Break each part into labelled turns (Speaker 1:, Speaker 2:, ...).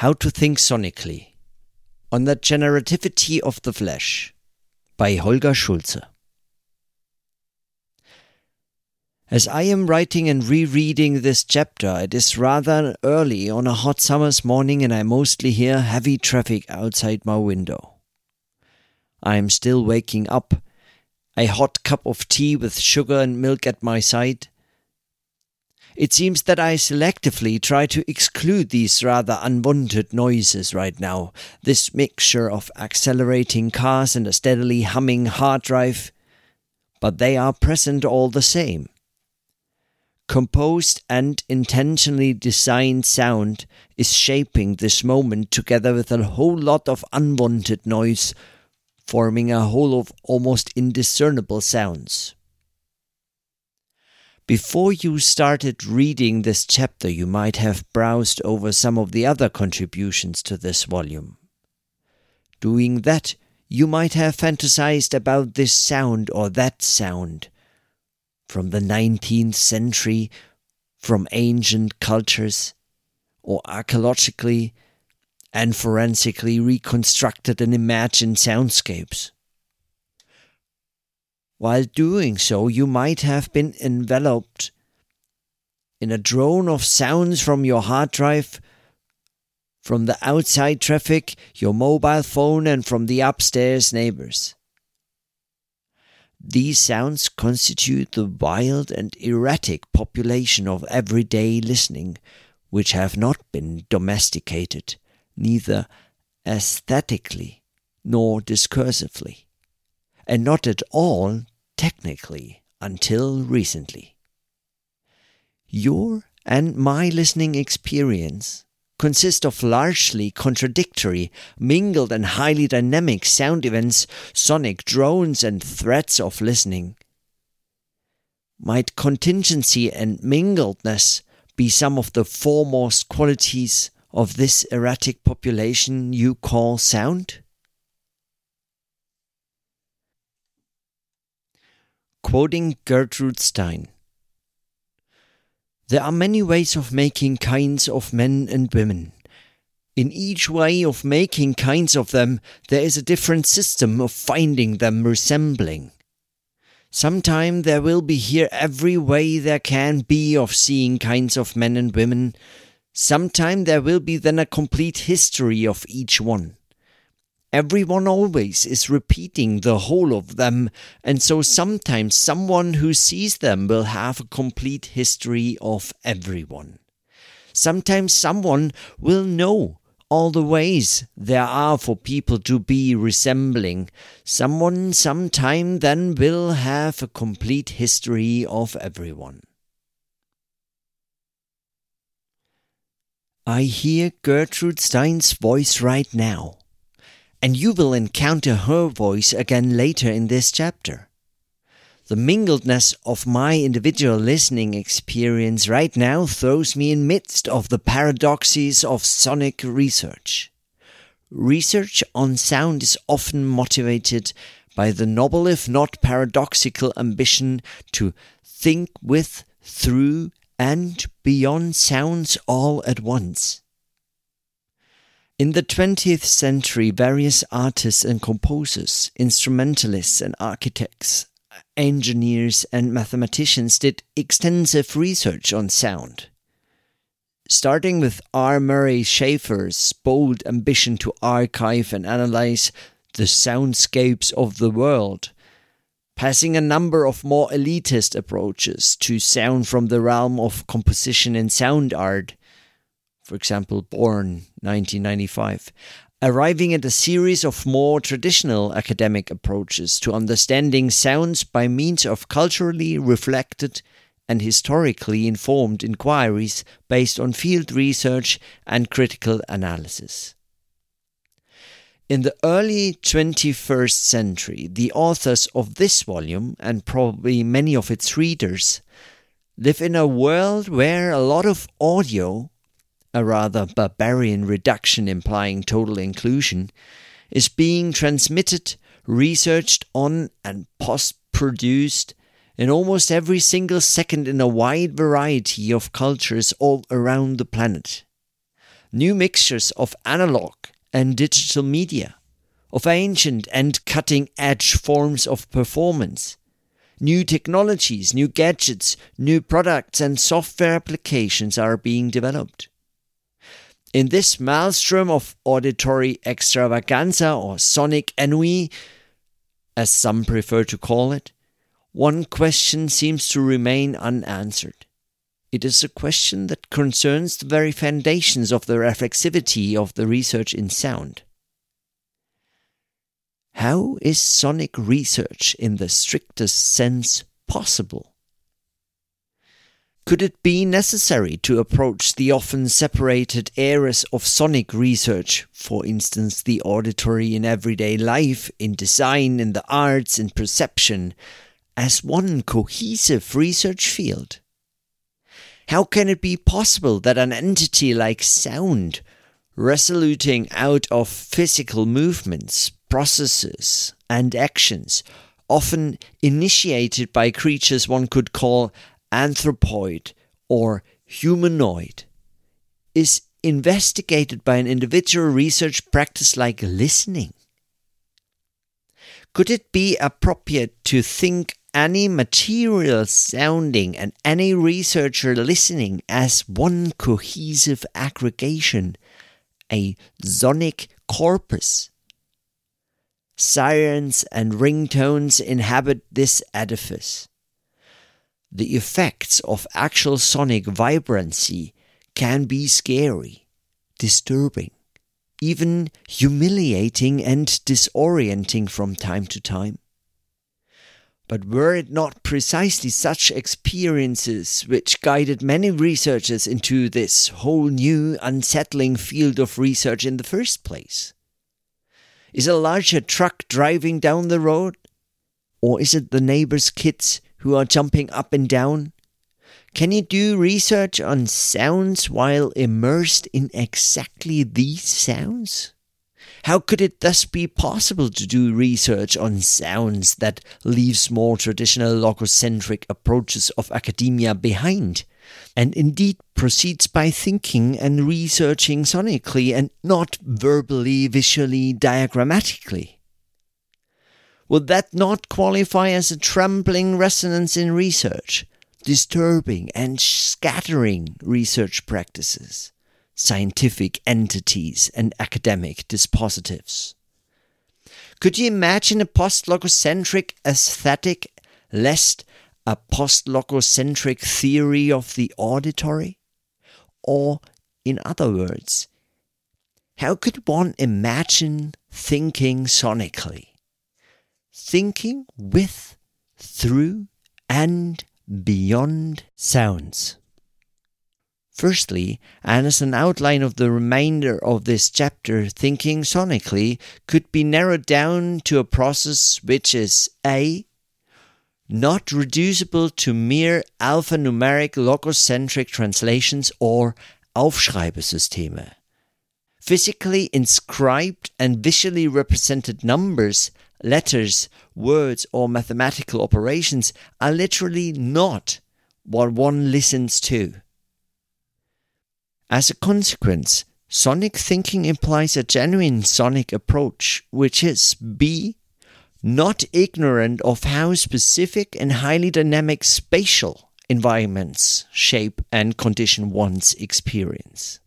Speaker 1: How to Think Sonically on the Generativity of the Flesh by Holger Schulze. As I am writing and rereading this chapter, it is rather early on a hot summer's morning and I mostly hear heavy traffic outside my window. I am still waking up, a hot cup of tea with sugar and milk at my side, it seems that I selectively try to exclude these rather unwanted noises right now. This mixture of accelerating cars and a steadily humming hard drive. But they are present all the same. Composed and intentionally designed sound is shaping this moment together with a whole lot of unwanted noise, forming a whole of almost indiscernible sounds. Before you started reading this chapter, you might have browsed over some of the other contributions to this volume. Doing that, you might have fantasized about this sound or that sound from the 19th century, from ancient cultures, or archaeologically and forensically reconstructed and imagined soundscapes. While doing so, you might have been enveloped in a drone of sounds from your hard drive, from the outside traffic, your mobile phone, and from the upstairs neighbors. These sounds constitute the wild and erratic population of everyday listening, which have not been domesticated, neither aesthetically nor discursively and not at all technically until recently. Your and my listening experience consist of largely contradictory, mingled and highly dynamic sound events, sonic drones and threats of listening. Might contingency and mingledness be some of the foremost qualities of this erratic population you call sound? Quoting Gertrude Stein There are many ways of making kinds of men and women. In each way of making kinds of them, there is a different system of finding them resembling. Sometime there will be here every way there can be of seeing kinds of men and women. Sometime there will be then a complete history of each one. Everyone always is repeating the whole of them, and so hmm. sometimes someone who sees them will have a complete history of everyone. Sometimes someone will know all the ways there are for people to be resembling. Someone sometime then will have a complete history of everyone. I hear Gertrude Stein's voice right now and you will encounter her voice again later in this chapter. The mingledness of my individual listening experience right now throws me in midst of the paradoxes of sonic research. Research on sound is often motivated by the noble if not paradoxical ambition to think with, through, and beyond sounds all at once. In the 20th century, various artists and composers, instrumentalists and architects, engineers and mathematicians did extensive research on sound. Starting with R. Murray Schafer's bold ambition to archive and analyze the soundscapes of the world, passing a number of more elitist approaches to sound from the realm of composition and sound art, for example, Born 1995, arriving at a series of more traditional academic approaches to understanding sounds by means of culturally reflected and historically informed inquiries based on field research and critical analysis. In the early 21st century, the authors of this volume, and probably many of its readers, live in a world where a lot of audio a rather barbarian reduction implying total inclusion, is being transmitted, researched on, and post produced in almost every single second in a wide variety of cultures all around the planet. new mixtures of analog and digital media, of ancient and cutting edge forms of performance, new technologies, new gadgets, new products, and software applications are being developed. In this maelstrom of auditory extravaganza or sonic ennui, as some prefer to call it, one question seems to remain unanswered. It is a question that concerns the very foundations of the reflexivity of the research in sound. How is sonic research in the strictest sense possible? Could it be necessary to approach the often separated areas of sonic research, for instance, the auditory in everyday life, in design, in the arts, in perception, as one cohesive research field? How can it be possible that an entity like sound, resoluting out of physical movements, processes, and actions, often initiated by creatures one could call anthropoid or humanoid, is investigated by an individual research practice like listening? Could it be appropriate to think any material sounding and any researcher listening as one cohesive aggregation, a sonic corpus. Sirens and ringtones inhabit this edifice. The effects of actual sonic vibrancy can be scary, disturbing, even humiliating and disorienting from time to time. But were it not precisely such experiences which guided many researchers into this whole new, unsettling field of research in the first place? Is a larger truck driving down the road? Or is it the neighbor's kids who are jumping up and down? Can you do research on sounds while immersed in exactly these sounds? How could it thus be possible to do research on sounds that leaves more traditional logocentric approaches of academia behind? and indeed proceeds by thinking and researching sonically and not verbally, visually, diagrammatically. Would that not qualify as a trembling resonance in research, disturbing and scattering research practices? scientific entities and academic dispositives. Could you imagine a post-logocentric aesthetic lest a post-logocentric theory of the auditory? Or, in other words, how could one imagine thinking sonically? Thinking with, through, and beyond sounds. Firstly, and as an outline of the remainder of this chapter, thinking sonically could be narrowed down to a process which is A. Not reducible to mere alphanumeric logocentric translations or Aufschreibesysteme. Physically inscribed and visually represented numbers, letters, words, or mathematical operations are literally not what one listens to. As a consequence, sonic thinking implies a genuine sonic approach, which is B. Not ignorant of how specific and highly dynamic spatial environments shape and condition one's experience.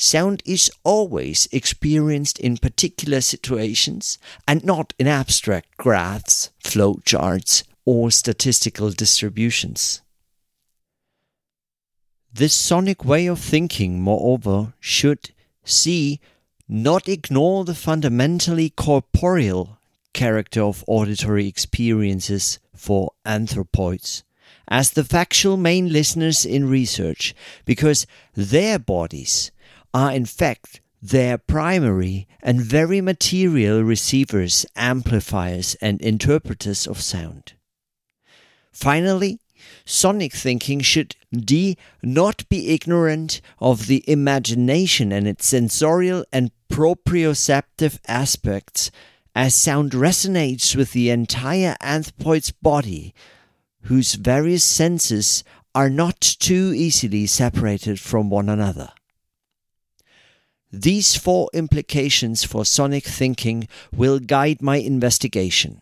Speaker 1: Sound is always experienced in particular situations and not in abstract graphs, flowcharts, or statistical distributions. This sonic way of thinking, moreover, should C. not ignore the fundamentally corporeal character of auditory experiences for anthropoids as the factual main listeners in research, because their bodies are in fact their primary and very material receivers, amplifiers, and interpreters of sound. Finally, Sonic thinking should D. not be ignorant of the imagination and its sensorial and proprioceptive aspects, as sound resonates with the entire anthropoid's body, whose various senses are not too easily separated from one another. These four implications for sonic thinking will guide my investigation.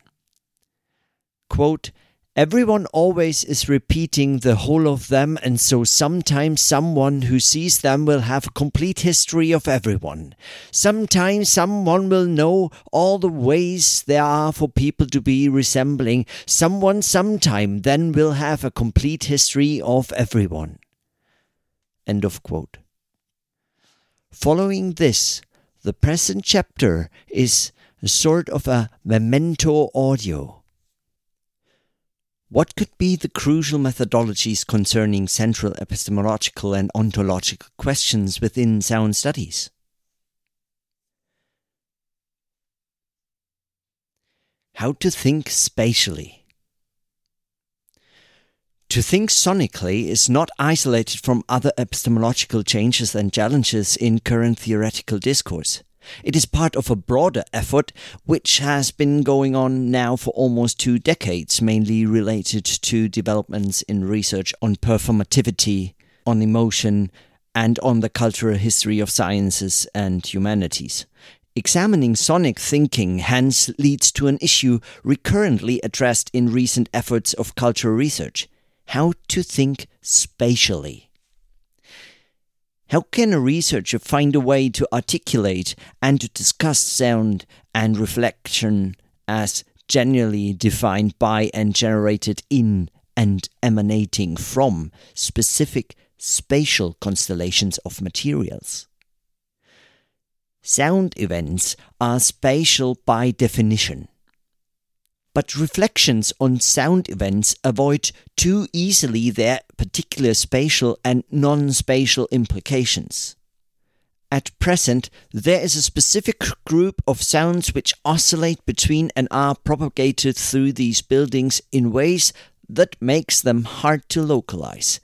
Speaker 1: Quote, Everyone always is repeating the whole of them, and so sometimes someone who sees them will have a complete history of everyone. Sometimes someone will know all the ways there are for people to be resembling. Someone sometime then will have a complete history of everyone. End of quote. Following this, the present chapter is a sort of a memento audio what could be the crucial methodologies concerning central epistemological and ontological questions within sound studies? How to think spatially. To think sonically is not isolated from other epistemological changes and challenges in current theoretical discourse. It is part of a broader effort which has been going on now for almost two decades, mainly related to developments in research on performativity, on emotion, and on the cultural history of sciences and humanities. Examining sonic thinking hence leads to an issue recurrently addressed in recent efforts of cultural research how to think spatially. How can a researcher find a way to articulate and to discuss sound and reflection as generally defined by and generated in and emanating from specific spatial constellations of materials? Sound events are spatial by definition but reflections on sound events avoid too easily their particular spatial and non spatial implications. At present, there is a specific group of sounds which oscillate between and are propagated through these buildings in ways that makes them hard to localize.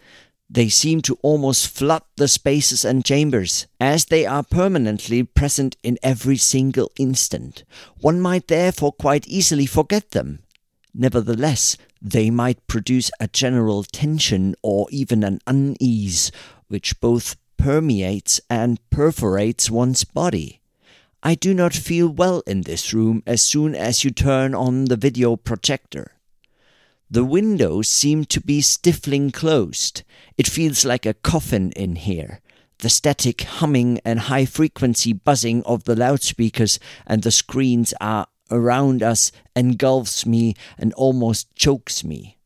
Speaker 1: They seem to almost flood the spaces and chambers, as they are permanently present in every single instant. One might therefore quite easily forget them. Nevertheless, they might produce a general tension or even an unease, which both permeates and perforates one's body. I do not feel well in this room as soon as you turn on the video projector. The windows seem to be stifling closed. It feels like a coffin in here. The static humming and high frequency buzzing of the loudspeakers and the screens are around us engulfs me and almost chokes me.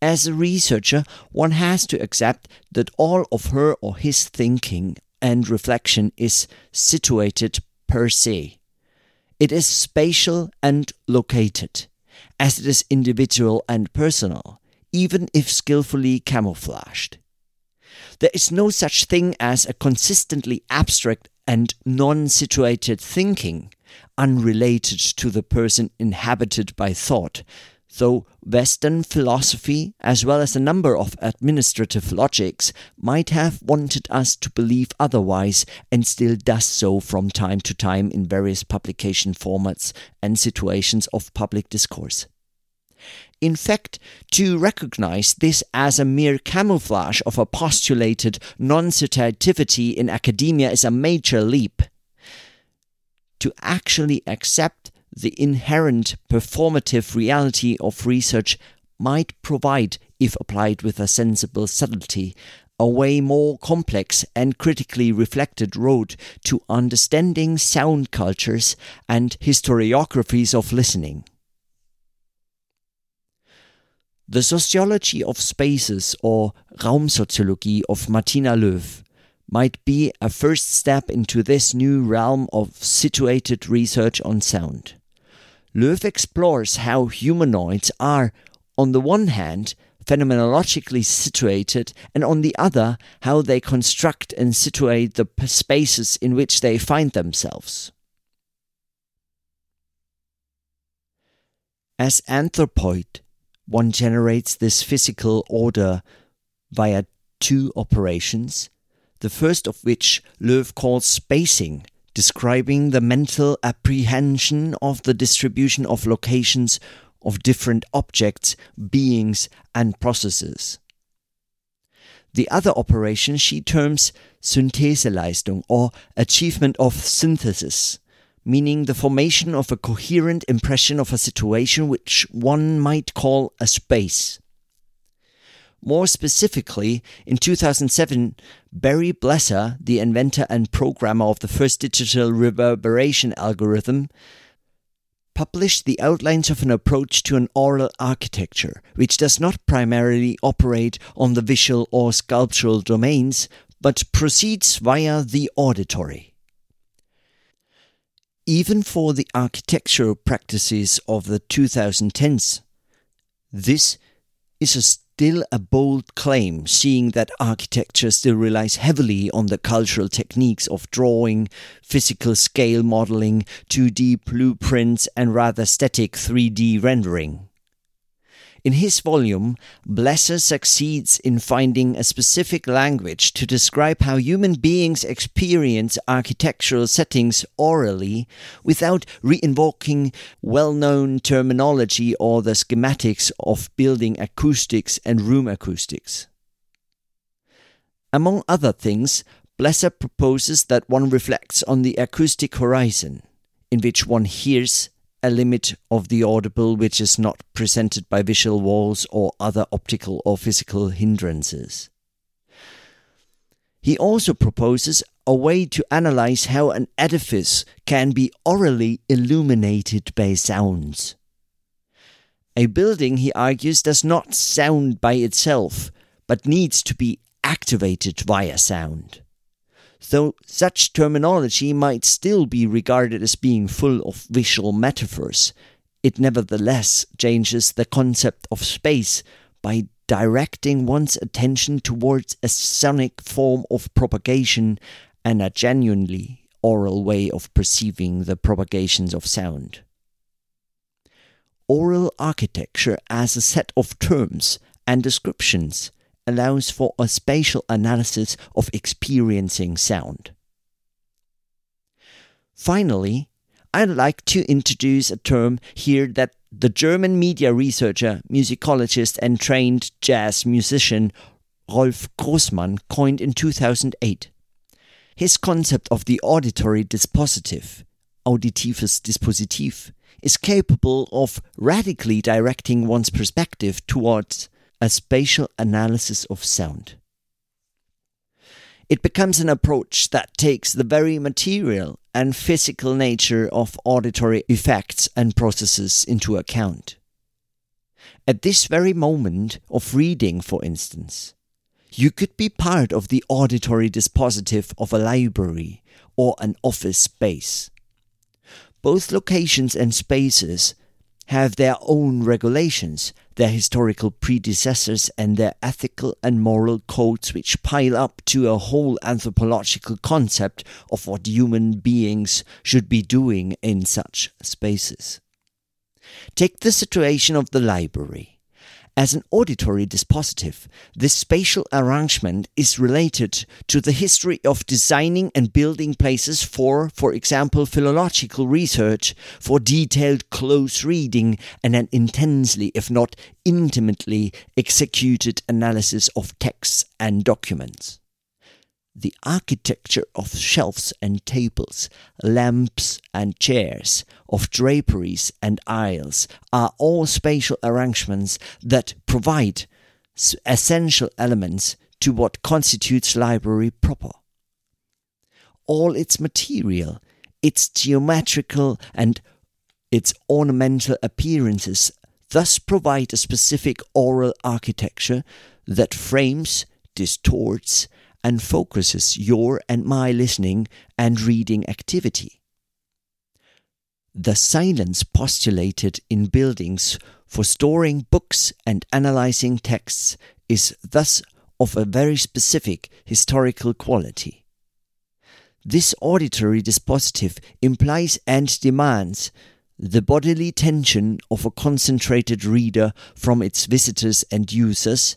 Speaker 1: As a researcher, one has to accept that all of her or his thinking and reflection is situated per se. It is spatial and located as it is individual and personal, even if skillfully camouflaged. There is no such thing as a consistently abstract and non situated thinking, unrelated to the person inhabited by thought, though Western philosophy, as well as a number of administrative logics, might have wanted us to believe otherwise and still does so from time to time in various publication formats and situations of public discourse. In fact, to recognize this as a mere camouflage of a postulated non situativity in academia is a major leap. To actually accept the inherent performative reality of research might provide, if applied with a sensible subtlety, a way more complex and critically reflected road to understanding sound cultures and historiographies of listening. The Sociology of Spaces or Raumsoziologie of Martina Löw might be a first step into this new realm of situated research on sound. Löw explores how humanoids are, on the one hand, phenomenologically situated, and on the other, how they construct and situate the spaces in which they find themselves. As anthropoid, one generates this physical order via two operations, the first of which Löw calls spacing, describing the mental apprehension of the distribution of locations of different objects, beings, and processes. The other operation she terms Syntheseleistung or achievement of synthesis, meaning the formation of a coherent impression of a situation which one might call a space. More specifically, in 2007, Barry Blesser, the inventor and programmer of the first digital reverberation algorithm, published the outlines of an approach to an aural architecture, which does not primarily operate on the visual or sculptural domains, but proceeds via the auditory. Even for the architectural practices of the 2010s, this is a still a bold claim, seeing that architecture still relies heavily on the cultural techniques of drawing, physical scale modeling, 2D blueprints, and rather static 3D rendering. In his volume, Blesser succeeds in finding a specific language to describe how human beings experience architectural settings aurally without reinvoking well known terminology or the schematics of building acoustics and room acoustics. Among other things, Blesser proposes that one reflects on the acoustic horizon, in which one hears a limit of the audible which is not presented by visual walls or other optical or physical hindrances. He also proposes a way to analyze how an edifice can be aurally illuminated by sounds. A building, he argues, does not sound by itself, but needs to be activated via sound though such terminology might still be regarded as being full of visual metaphors, it nevertheless changes the concept of space by directing one's attention towards a sonic form of propagation and a genuinely aural way of perceiving the propagations of sound. Aural architecture as a set of terms and descriptions allows for a spatial analysis of experiencing sound. Finally, I'd like to introduce a term here that the German media researcher, musicologist, and trained jazz musician Rolf Grossmann coined in 2008. His concept of the auditory dispositive, auditives dispositiv, is capable of radically directing one's perspective towards a spatial analysis of sound. It becomes an approach that takes the very material and physical nature of auditory effects and processes into account. At this very moment of reading, for instance, you could be part of the auditory dispositive of a library or an office space. Both locations and spaces have their own regulations, their historical predecessors, and their ethical and moral codes, which pile up to a whole anthropological concept of what human beings should be doing in such spaces. Take the situation of the library. As an auditory dispositive, this spatial arrangement is related to the history of designing and building places for, for example, philological research, for detailed close reading, and an intensely, if not intimately, executed analysis of texts and documents the architecture of shelves and tables, lamps and chairs, of draperies and aisles are all spatial arrangements that provide essential elements to what constitutes library proper. All its material, its geometrical and its ornamental appearances thus provide a specific aural architecture that frames, distorts, and focuses your and my listening and reading activity. The silence postulated in buildings for storing books and analyzing texts is thus of a very specific historical quality. This auditory dispositive implies and demands the bodily tension of a concentrated reader from its visitors and users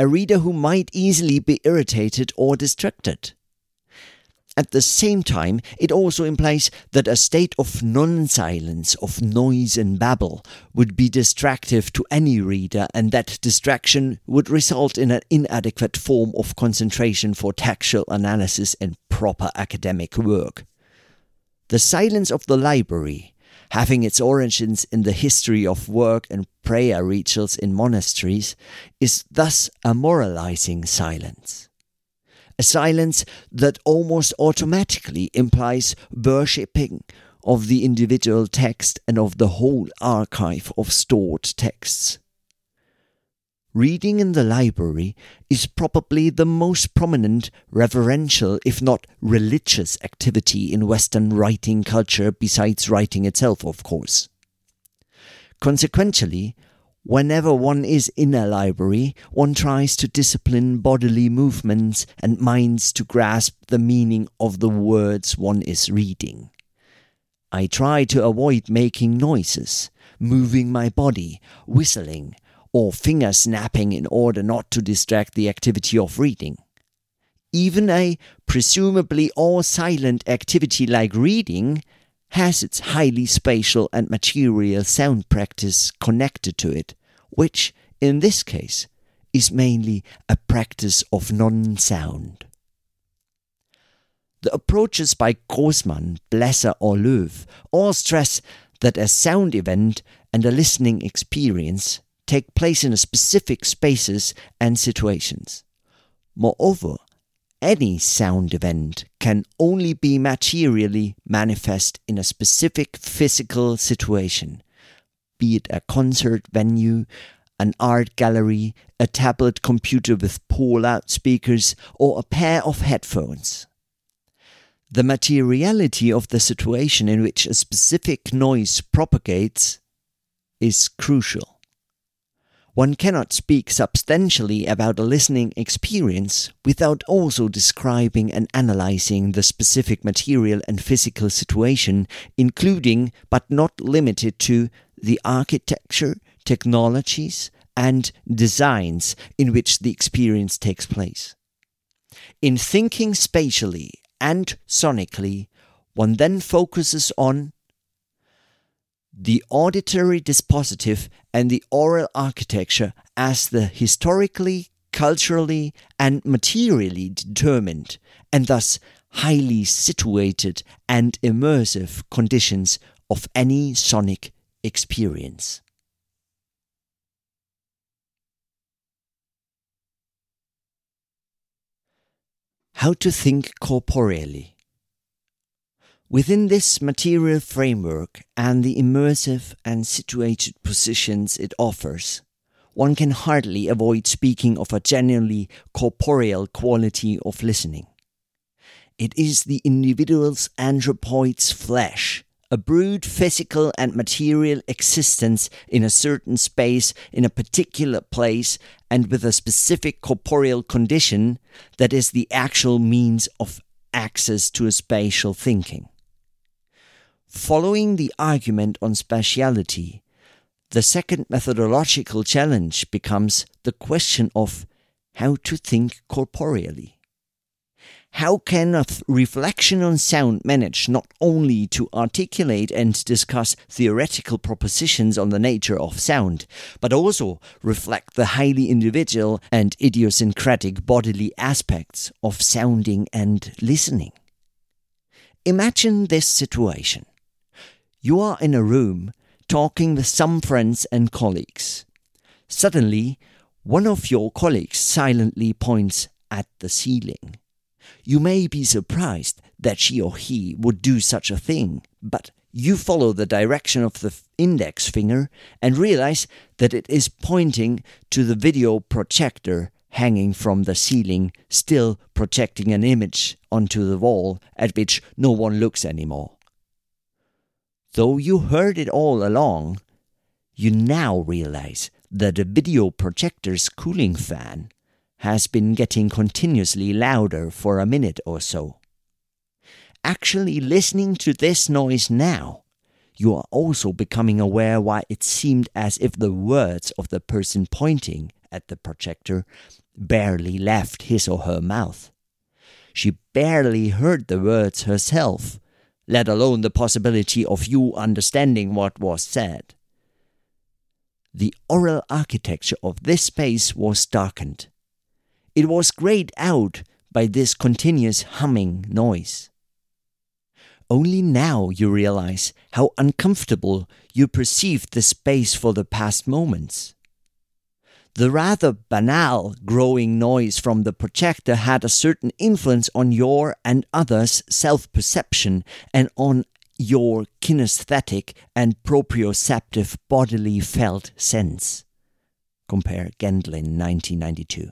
Speaker 1: a reader who might easily be irritated or distracted. At the same time, it also implies that a state of non silence, of noise and babble, would be distractive to any reader, and that distraction would result in an inadequate form of concentration for textual analysis and proper academic work. The silence of the library, having its origins in the history of work and prayer rituals in monasteries, is thus a moralizing silence a silence that almost automatically implies worshipping of the individual text and of the whole archive of stored texts. Reading in the library is probably the most prominent reverential, if not religious, activity in Western writing culture besides writing itself, of course. Consequently, Whenever one is in a library, one tries to discipline bodily movements and minds to grasp the meaning of the words one is reading. I try to avoid making noises, moving my body, whistling, or finger snapping in order not to distract the activity of reading. Even a presumably all silent activity like reading has its highly spatial and material sound practice connected to it, which, in this case, is mainly a practice of non sound. The approaches by Grossmann, Blesser, or Löw all stress that a sound event and a listening experience take place in specific spaces and situations. Moreover, any sound event can only be materially manifest in a specific physical situation, be it a concert venue, an art gallery, a tablet computer with poor loudspeakers, or a pair of headphones. The materiality of the situation in which a specific noise propagates is crucial. One cannot speak substantially about a listening experience without also describing and analyzing the specific material and physical situation, including but not limited to the architecture, technologies, and designs in which the experience takes place. In thinking spatially and sonically, one then focuses on the auditory dispositive and the aural architecture as the historically, culturally, and materially determined, and thus highly situated and immersive conditions of any sonic experience. How to think corporeally. Within this material framework and the immersive and situated positions it offers, one can hardly avoid speaking of a genuinely corporeal quality of listening. It is the individual's anthropoid's flesh, a brute physical and material existence in a certain space, in a particular place, and with a specific corporeal condition that is the actual means of access to a spatial thinking. Following the argument on spatiality, the second methodological challenge becomes the question of how to think corporeally. How can a th- reflection on sound manage not only to articulate and discuss theoretical propositions on the nature of sound, but also reflect the highly individual and idiosyncratic bodily aspects of sounding and listening? Imagine this situation. You are in a room talking with some friends and colleagues. Suddenly, one of your colleagues silently points at the ceiling. You may be surprised that she or he would do such a thing, but you follow the direction of the index finger and realize that it is pointing to the video projector hanging from the ceiling, still projecting an image onto the wall at which no one looks anymore. Though you heard it all along, you now realize that the video projector's cooling fan has been getting continuously louder for a minute or so. Actually, listening to this noise now, you are also becoming aware why it seemed as if the words of the person pointing at the projector barely left his or her mouth. she barely heard the words herself, let alone the possibility of you understanding what was said. The aural architecture of this space was darkened. It was grayed out by this continuous humming noise. Only now you realize how uncomfortable you perceived the space for the past moments. The rather banal growing noise from the projector had a certain influence on your and others' self perception and on your kinesthetic and proprioceptive bodily felt sense. Compare Gendlin 1992.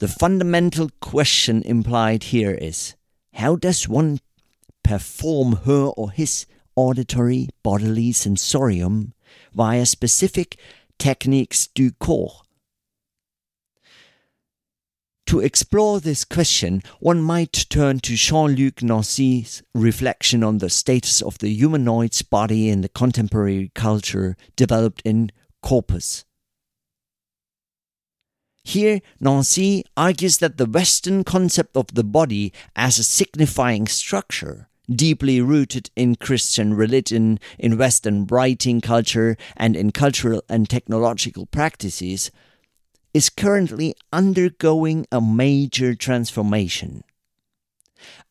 Speaker 1: The fundamental question implied here is how does one perform her or his auditory bodily sensorium via specific techniques du corps. To explore this question, one might turn to Jean Luc Nancy's reflection on the status of the humanoid's body in the contemporary culture developed in Corpus. Here, Nancy argues that the Western concept of the body as a signifying structure deeply rooted in Christian religion, in Western writing culture, and in cultural and technological practices, is currently undergoing a major transformation.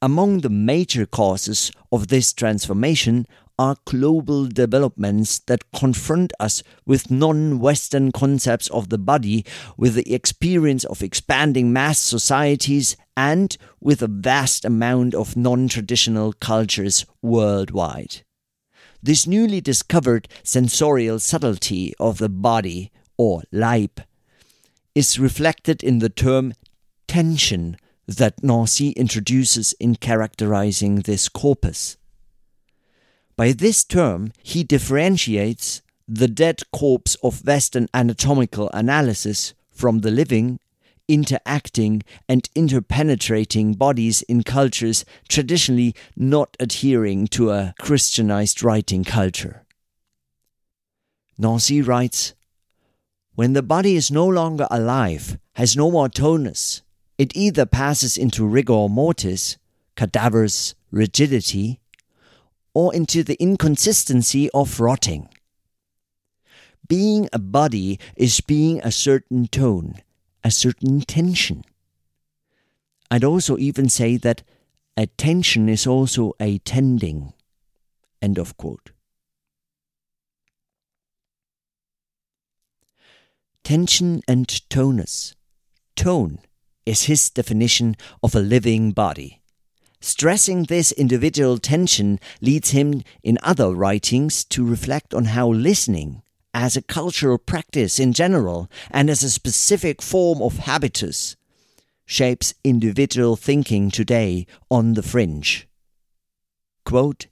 Speaker 1: Among the major causes of this transformation are global developments that confront us with non Western concepts of the body, with the experience of expanding mass societies, and with a vast amount of non traditional cultures worldwide. This newly discovered sensorial subtlety of the body, or Leib, is reflected in the term tension that Nancy introduces in characterizing this corpus. By this term, he differentiates the dead corpse of Western anatomical analysis from the living, interacting, and interpenetrating bodies in cultures traditionally not adhering to a Christianized writing culture. Nancy writes When the body is no longer alive, has no more tonus, it either passes into rigor mortis, cadaverous rigidity, or into the inconsistency of rotting. Being a body is being a certain tone, a certain tension. I'd also even say that attention is also a tending. End of quote. Tension and tonus. Tone is his definition of a living body. Stressing this individual tension leads him in other writings to reflect on how listening, as a cultural practice in general and as a specific form of habitus, shapes individual thinking today on the fringe. Quote,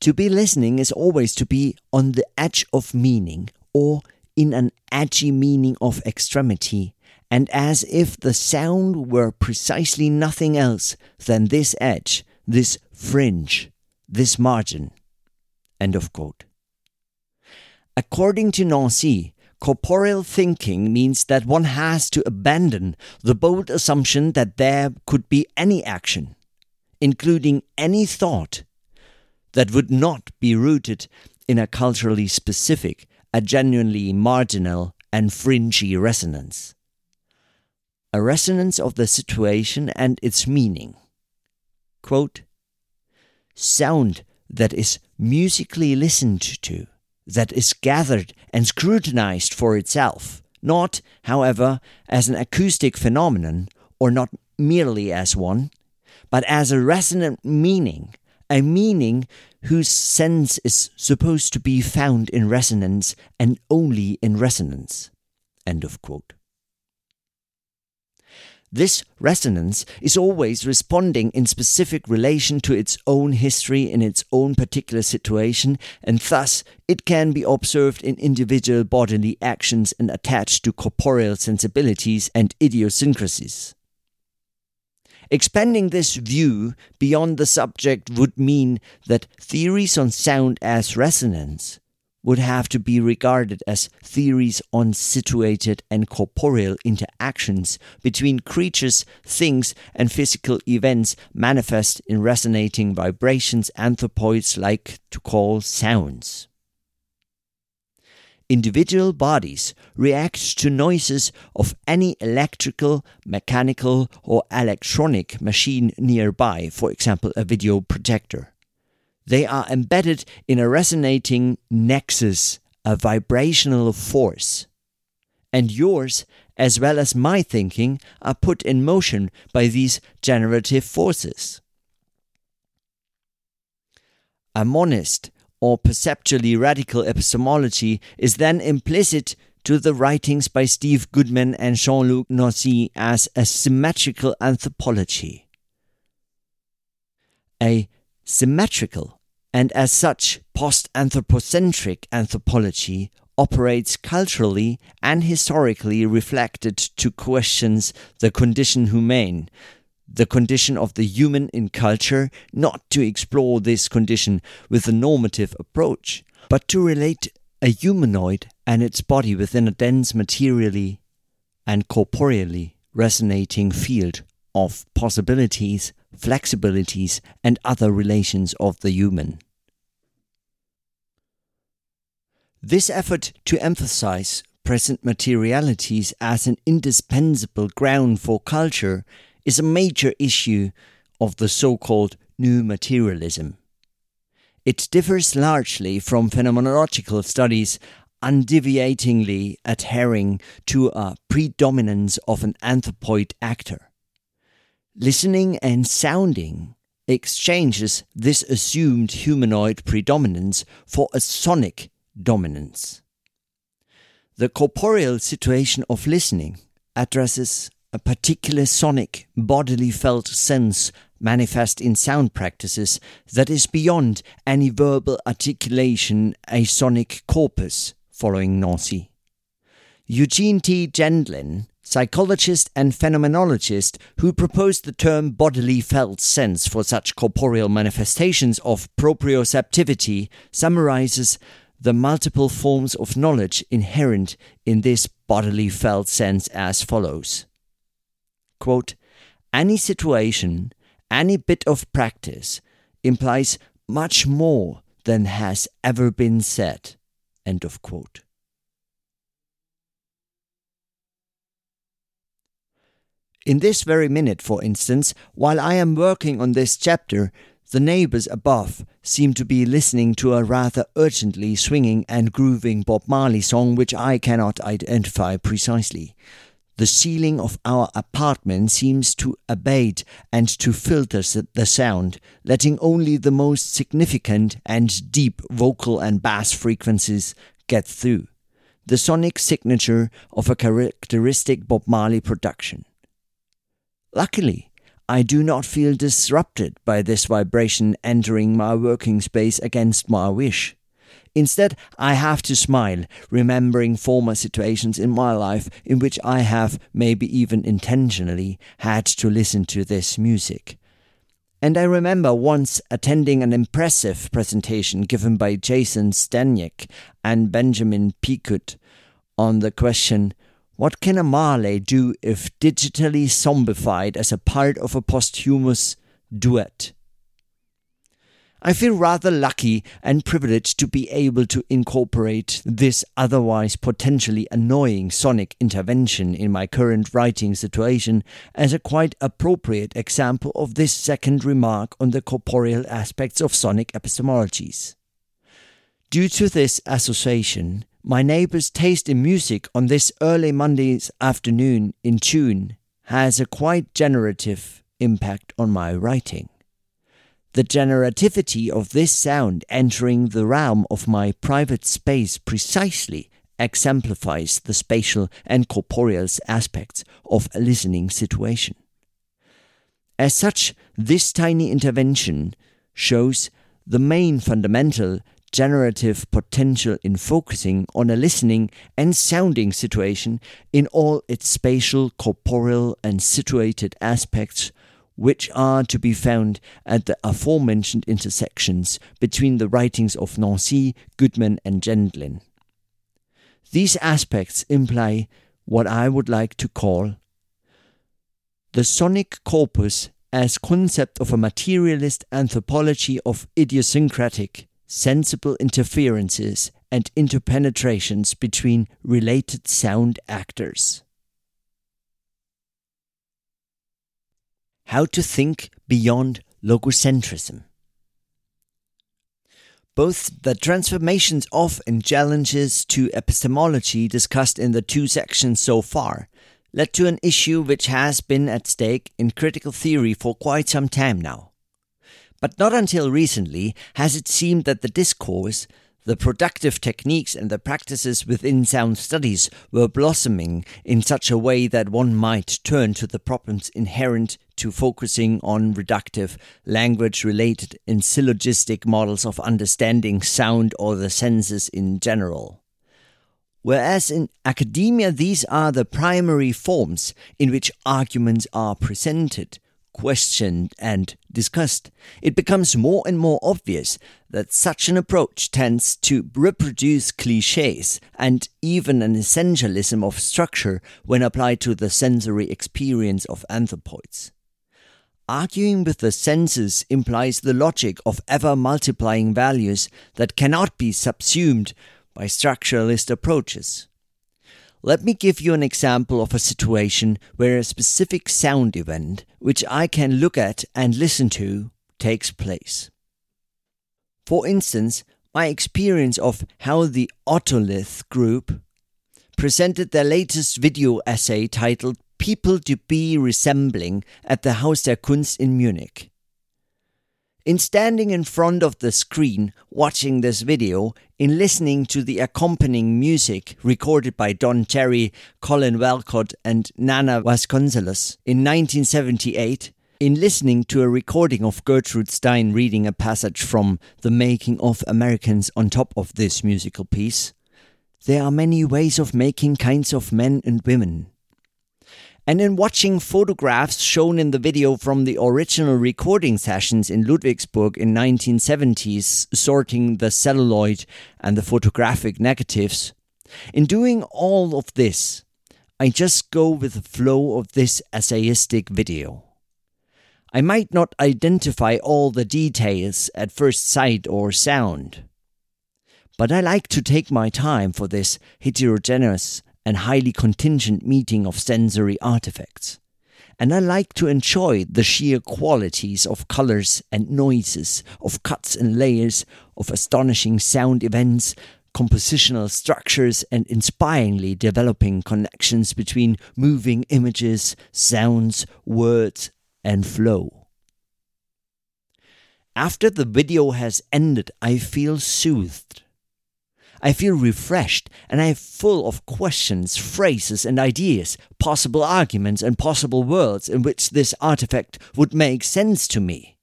Speaker 1: to be listening is always to be on the edge of meaning or in an edgy meaning of extremity and as if the sound were precisely nothing else than this edge, this fringe, this margin. End of quote. According to Nancy, corporeal thinking means that one has to abandon the bold assumption that there could be any action, including any thought, that would not be rooted in a culturally specific, a genuinely marginal and fringy resonance a resonance of the situation and its meaning. Quote, Sound that is musically listened to, that is gathered and scrutinized for itself, not, however, as an acoustic phenomenon, or not merely as one, but as a resonant meaning, a meaning whose sense is supposed to be found in resonance and only in resonance. End of quote. This resonance is always responding in specific relation to its own history in its own particular situation, and thus it can be observed in individual bodily actions and attached to corporeal sensibilities and idiosyncrasies. Expanding this view beyond the subject would mean that theories on sound as resonance would have to be regarded as theories on situated and corporeal interactions between creatures, things, and physical events manifest in resonating vibrations anthropoids like to call sounds. Individual bodies react to noises of any electrical, mechanical, or electronic machine nearby, for example, a video projector. They are embedded in a resonating nexus, a vibrational force. And yours, as well as my thinking, are put in motion by these generative forces. A monist or perceptually radical epistemology is then implicit to the writings by Steve Goodman and Jean Luc Nancy as a symmetrical anthropology. A symmetrical, and as such, post anthropocentric anthropology operates culturally and historically reflected to questions the condition humane, the condition of the human in culture, not to explore this condition with a normative approach, but to relate a humanoid and its body within a dense materially and corporeally resonating field of possibilities flexibilities, and other relations of the human. This effort to emphasize present materialities as an indispensable ground for culture is a major issue of the so called new materialism. It differs largely from phenomenological studies undeviatingly adhering to a predominance of an anthropoid actor. Listening and sounding exchanges this assumed humanoid predominance for a sonic dominance. The corporeal situation of listening addresses a particular sonic, bodily felt sense manifest in sound practices that is beyond any verbal articulation, a sonic corpus, following Nancy. Eugene T. Gendlin psychologist and phenomenologist who proposed the term bodily felt sense for such corporeal manifestations of proprioceptivity, summarizes the multiple forms of knowledge inherent in this bodily felt sense as follows Quote, Any situation, any bit of practice implies much more than has ever been said. End of quote. In this very minute, for instance, while I am working on this chapter, the neighbors above seem to be listening to a rather urgently swinging and grooving Bob Marley song which I cannot identify precisely. The ceiling of our apartment seems to abate and to filter the sound, letting only the most significant and deep vocal and bass frequencies get through. The sonic signature of a characteristic Bob Marley production. Luckily, I do not feel disrupted by this vibration entering my working space against my wish. Instead, I have to smile, remembering former situations in my life in which I have, maybe even intentionally, had to listen to this music. And I remember once attending an impressive presentation given by Jason Stanyek and Benjamin Piekut on the question what can a Marley do if digitally zombified as a part of a posthumous duet? I feel rather lucky and privileged to be able to incorporate this otherwise potentially annoying sonic intervention in my current writing situation as a quite appropriate example of this second remark on the corporeal aspects of sonic epistemologies. Due to this association, my neighbor's taste in music on this early Monday's afternoon in tune has a quite generative impact on my writing. The generativity of this sound entering the realm of my private space precisely exemplifies the spatial and corporeal aspects of a listening situation. As such, this tiny intervention shows the main fundamental generative potential in focusing on a listening and sounding situation in all its spatial, corporeal, and situated aspects which are to be found at the aforementioned intersections between the writings of Nancy, Goodman, and Gendlin. These aspects imply what I would like to call the sonic corpus as concept of a materialist anthropology of idiosyncratic, sensible interferences and interpenetrations between related sound actors. How to think beyond logocentrism. Both the transformations of and challenges to epistemology discussed in the two sections so far led to an issue which has been at stake in critical theory for quite some time now. But not until recently has it seemed that the discourse the productive techniques and the practices within sound studies were blossoming in such a way that one might turn to the problems inherent to focusing on reductive, language related, and syllogistic models of understanding sound or the senses in general. Whereas in academia, these are the primary forms in which arguments are presented, questioned, and discussed, it becomes more and more obvious that such an approach tends to reproduce cliches and even an essentialism of structure when applied to the sensory experience of anthropoids. Arguing with the senses implies the logic of ever multiplying values that cannot be subsumed by structuralist approaches. Let me give you an example of a situation where a specific sound event, which I can look at and listen to, takes place. For instance, my experience of how the Otolith group presented their latest video essay titled People to Be Resembling at the Haus der Kunst in Munich. In standing in front of the screen, watching this video, in listening to the accompanying music recorded by Don Cherry, Colin Walcott, and Nana Vasconcelos in 1978, in listening to a recording of Gertrude Stein reading a passage from The Making of Americans on top of this musical piece, there are many ways of making kinds of men and women. And in watching photographs shown in the video from the original recording sessions in Ludwigsburg in 1970s, sorting the celluloid and the photographic negatives, in doing all of this, I just go with the flow of this essayistic video. I might not identify all the details at first sight or sound, but I like to take my time for this heterogeneous and highly contingent meeting of sensory artifacts. And I like to enjoy the sheer qualities of colors and noises, of cuts and layers, of astonishing sound events, compositional structures, and inspiringly developing connections between moving images, sounds, words, and flow. After the video has ended, I feel soothed I feel refreshed and I am full of questions, phrases, and ideas, possible arguments, and possible worlds in which this artifact would make sense to me.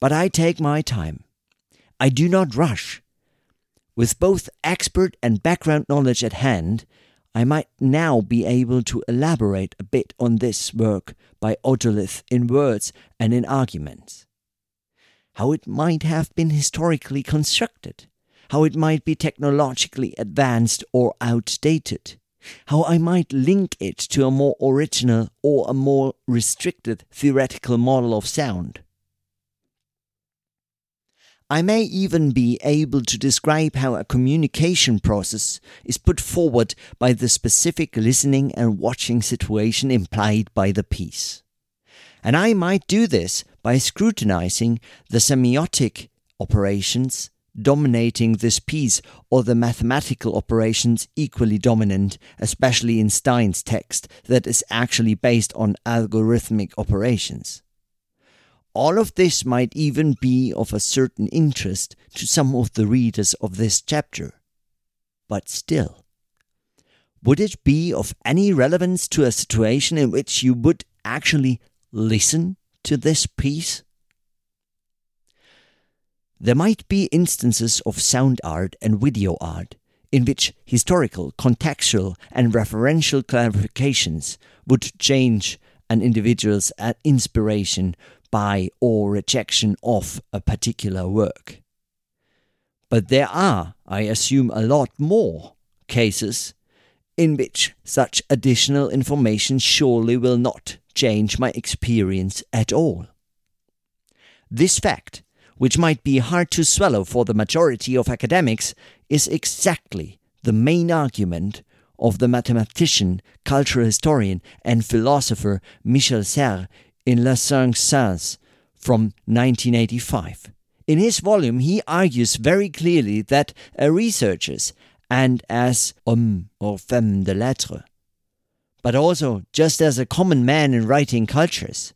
Speaker 1: But I take my time. I do not rush. With both expert and background knowledge at hand, I might now be able to elaborate a bit on this work by Otolith in words and in arguments. How it might have been historically constructed how it might be technologically advanced or outdated, how I might link it to a more original or a more restricted theoretical model of sound. I may even be able to describe how a communication process is put forward by the specific listening and watching situation implied by the piece. And I might do this by scrutinizing the semiotic operations dominating this piece or the mathematical operations equally dominant, especially in Stein's text that is actually based on algorithmic operations. All of this might even be of a certain interest to some of the readers of this chapter. But still, would it be of any relevance to a situation in which you would actually listen to this piece? There might be instances of sound art and video art in which historical, contextual, and referential clarifications would change an individual's uh, inspiration by or rejection of a particular work. But there are, I assume, a lot more cases in which such additional information surely will not change my experience at all. This fact, which might be hard to swallow for the majority of academics, is exactly the main argument of the mathematician, cultural historian, and philosopher Michel Serres in Les Cinq Sens from 1985. In his volume, he argues very clearly that a researcher's and as homme or femme de lettres, but also just as a common man in writing cultures.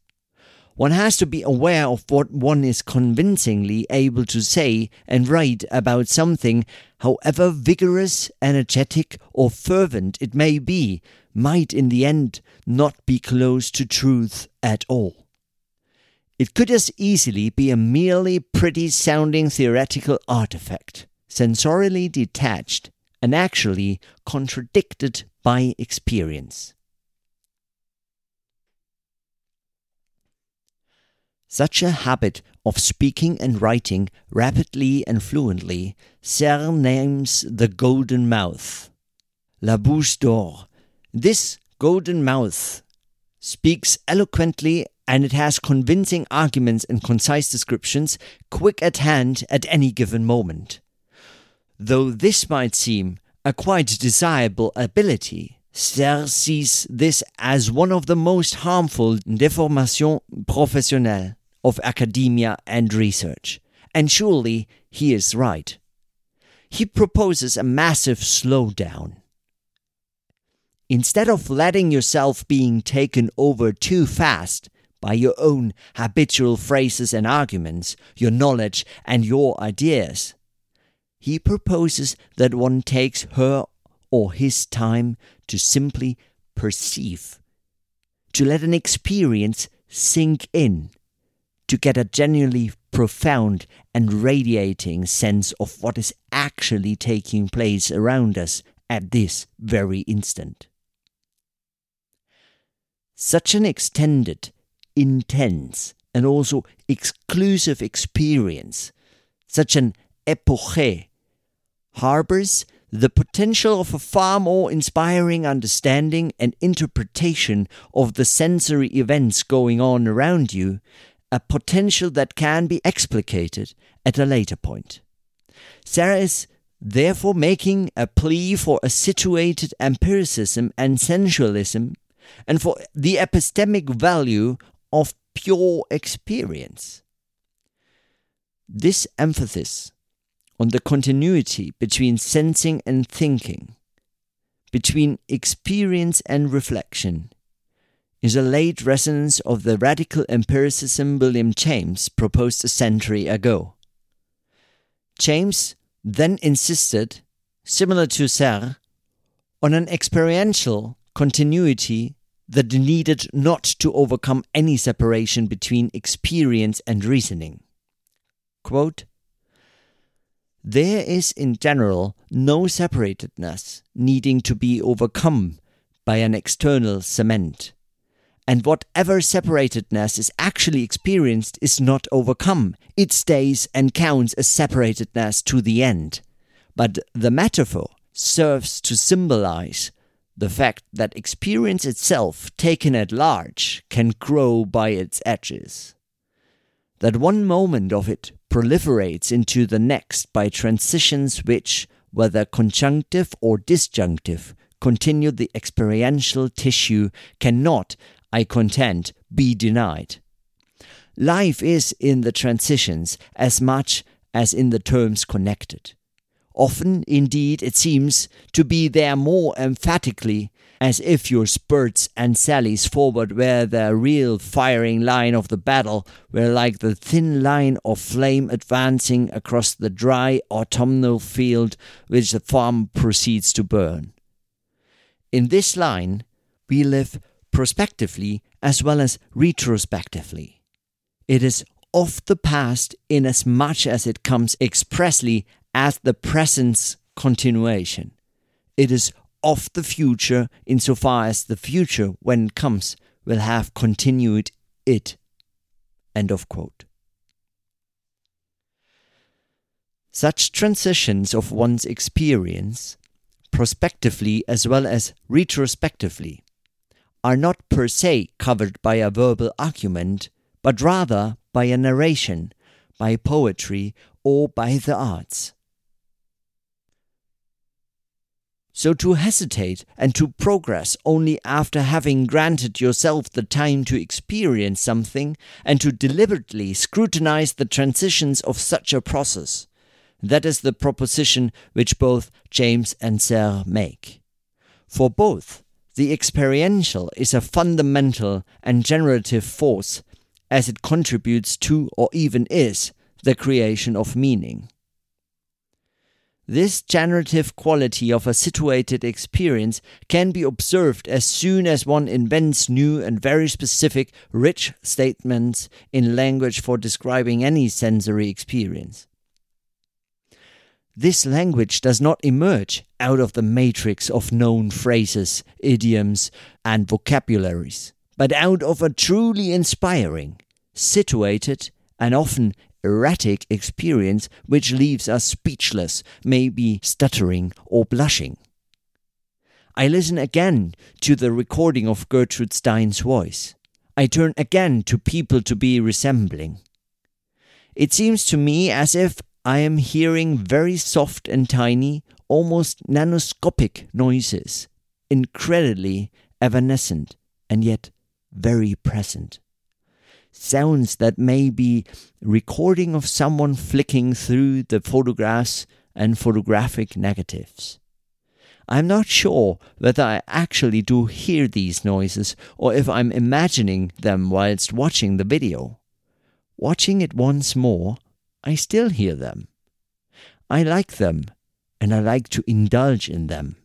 Speaker 1: One has to be aware of what one is convincingly able to say and write about something, however vigorous, energetic, or fervent it may be, might in the end not be close to truth at all. It could as easily be a merely pretty sounding theoretical artifact, sensorially detached and actually contradicted by experience. Such a habit of speaking and writing rapidly and fluently Serres names the golden mouth, la bouche d'or. This golden mouth speaks eloquently and it has convincing arguments and concise descriptions quick at hand at any given moment. Though this might seem a quite desirable ability, Serres sees this as one of the most harmful déformations professionnelles of academia and research. And surely he is right. He proposes a massive slowdown. Instead of letting yourself being taken over too fast by your own habitual phrases and arguments, your knowledge and your ideas, he proposes that one takes her or his time to simply perceive, to let an experience sink in, to get a genuinely profound and radiating sense of what is actually taking place around us at this very instant. Such an extended, intense, and also exclusive experience, such an epoche harbors the potential of a far more inspiring understanding and interpretation of the sensory events going on around you, a potential that can be explicated at a later point. Serres is therefore making a plea for a situated empiricism and sensualism, and for the epistemic value of pure experience. This emphasis on the continuity between sensing and thinking, between experience and reflection, is a late resonance of the radical empiricism William James proposed a century ago. James then insisted, similar to Serres, on an experiential continuity that needed not to overcome any separation between experience and reasoning. Quote, there is in general no separatedness needing to be overcome by an external cement. And whatever separatedness is actually experienced is not overcome. It stays and counts as separatedness to the end. But the metaphor serves to symbolize the fact that experience itself, taken at large, can grow by its edges. That one moment of it proliferates into the next by transitions which, whether conjunctive or disjunctive, continue the experiential tissue cannot, I contend, be denied. Life is in the transitions as much as in the terms connected. Often, indeed, it seems to be there more emphatically as if your spurts and sallies forward were the real firing line of the battle, were like the thin line of flame advancing across the dry autumnal field which the farm proceeds to burn. In this line, we live prospectively as well as retrospectively. It is of the past in as much as it comes expressly as the present's continuation. It is of the future insofar as the future, when it comes, will have continued it. End of quote. Such transitions of one's experience, prospectively as well as retrospectively, are not per se covered by a verbal argument, but rather by a narration, by poetry, or by the arts. So to hesitate and to progress only after having granted yourself the time to experience something and to deliberately scrutinize the transitions of such a process. That is the proposition which both James and Serres make. For both, the experiential is a fundamental and generative force as it contributes to or even is the creation of meaning. This generative quality of a situated experience can be observed as soon as one invents new and very specific, rich statements in language for describing any sensory experience. This language does not emerge out of the matrix of known phrases, idioms, and vocabularies, but out of a truly inspiring, situated, and often erratic experience which leaves us speechless, maybe stuttering or blushing. I listen again to the recording of Gertrude Stein's voice. I turn again to people to be resembling. It seems to me as if I am hearing very soft and tiny, almost nanoscopic noises, incredibly evanescent and yet very present sounds that may be recording of someone flicking through the photographs and photographic negatives. I'm not sure whether I actually do hear these noises or if I'm imagining them whilst watching the video. Watching it once more, I still hear them. I like them, and I like to indulge in them.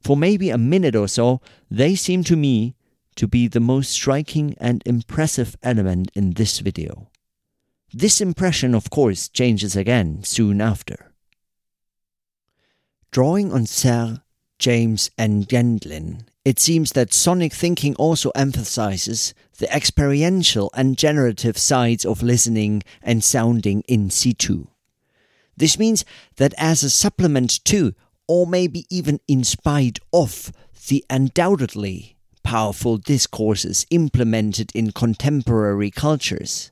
Speaker 1: For maybe a minute or so, they seem to me to be the most striking and impressive element in this video. This impression, of course, changes again soon after. Drawing on Serres, James, and Gendlin, it seems that sonic thinking also emphasizes the experiential and generative sides of listening and sounding in situ. This means that as a supplement to, or maybe even in spite of, the undoubtedly powerful discourses implemented in contemporary cultures,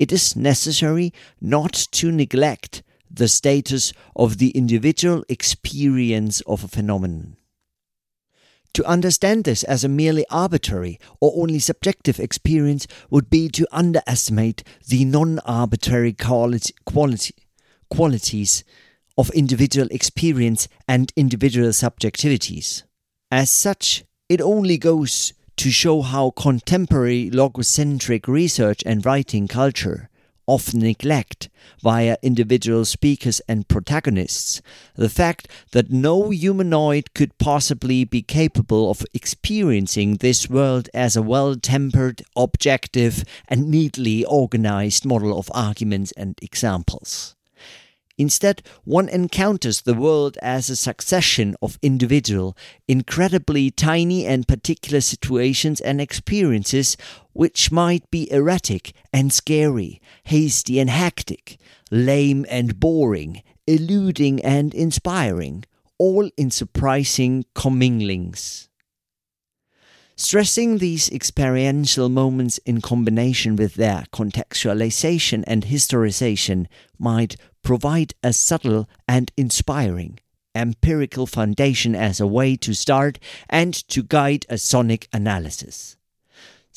Speaker 1: it is necessary not to neglect the status of the individual experience of a phenomenon. To understand this as a merely arbitrary or only subjective experience would be to underestimate the non arbitrary quality, qualities of individual experience and individual subjectivities. As such, it only goes to show how contemporary logocentric research and writing culture often neglect, via individual speakers and protagonists, the fact that no humanoid could possibly be capable of experiencing this world as a well tempered, objective, and neatly organized model of arguments and examples. Instead, one encounters the world as a succession of individual, incredibly tiny and particular situations and experiences which might be erratic and scary, hasty and hectic, lame and boring, eluding and inspiring, all in surprising comminglings. Stressing these experiential moments in combination with their contextualization and historization might provide a subtle and inspiring empirical foundation as a way to start and to guide a sonic analysis.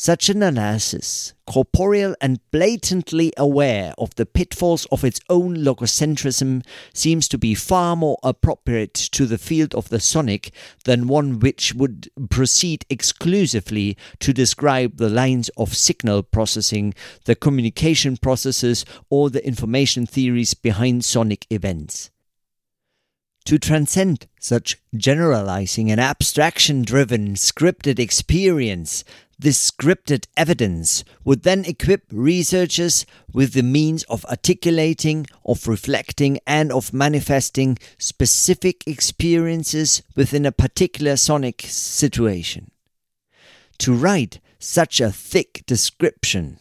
Speaker 1: Such an analysis, corporeal and blatantly aware of the pitfalls of its own logocentrism, seems to be far more appropriate to the field of the sonic than one which would proceed exclusively to describe the lines of signal processing, the communication processes, or the information theories behind sonic events. To transcend such generalizing and abstraction driven scripted experience, this scripted evidence would then equip researchers with the means of articulating, of reflecting, and of manifesting specific experiences within a particular sonic situation. To write such a thick description,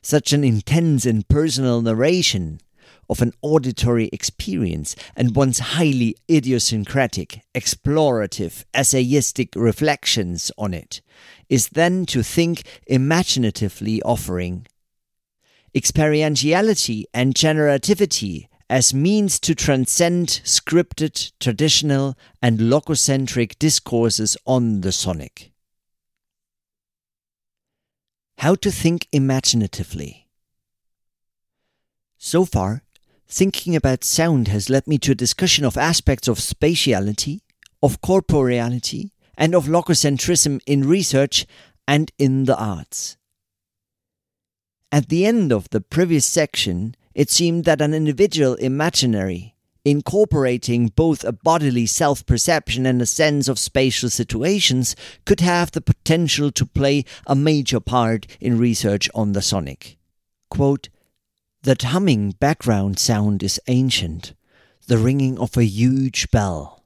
Speaker 1: such an intense and personal narration of an auditory experience and one's highly idiosyncratic, explorative, essayistic reflections on it is then to think imaginatively offering experientiality and generativity as means to transcend scripted, traditional, and logocentric discourses on the sonic. How to think imaginatively. So far, thinking about sound has led me to a discussion of aspects of spatiality, of corporeality, and of logocentrism in research and in the arts. At the end of the previous section, it seemed that an individual imaginary, incorporating both a bodily self perception and a sense of spatial situations, could have the potential to play a major part in research on the sonic. Quote, that humming background sound is ancient, the ringing of a huge bell,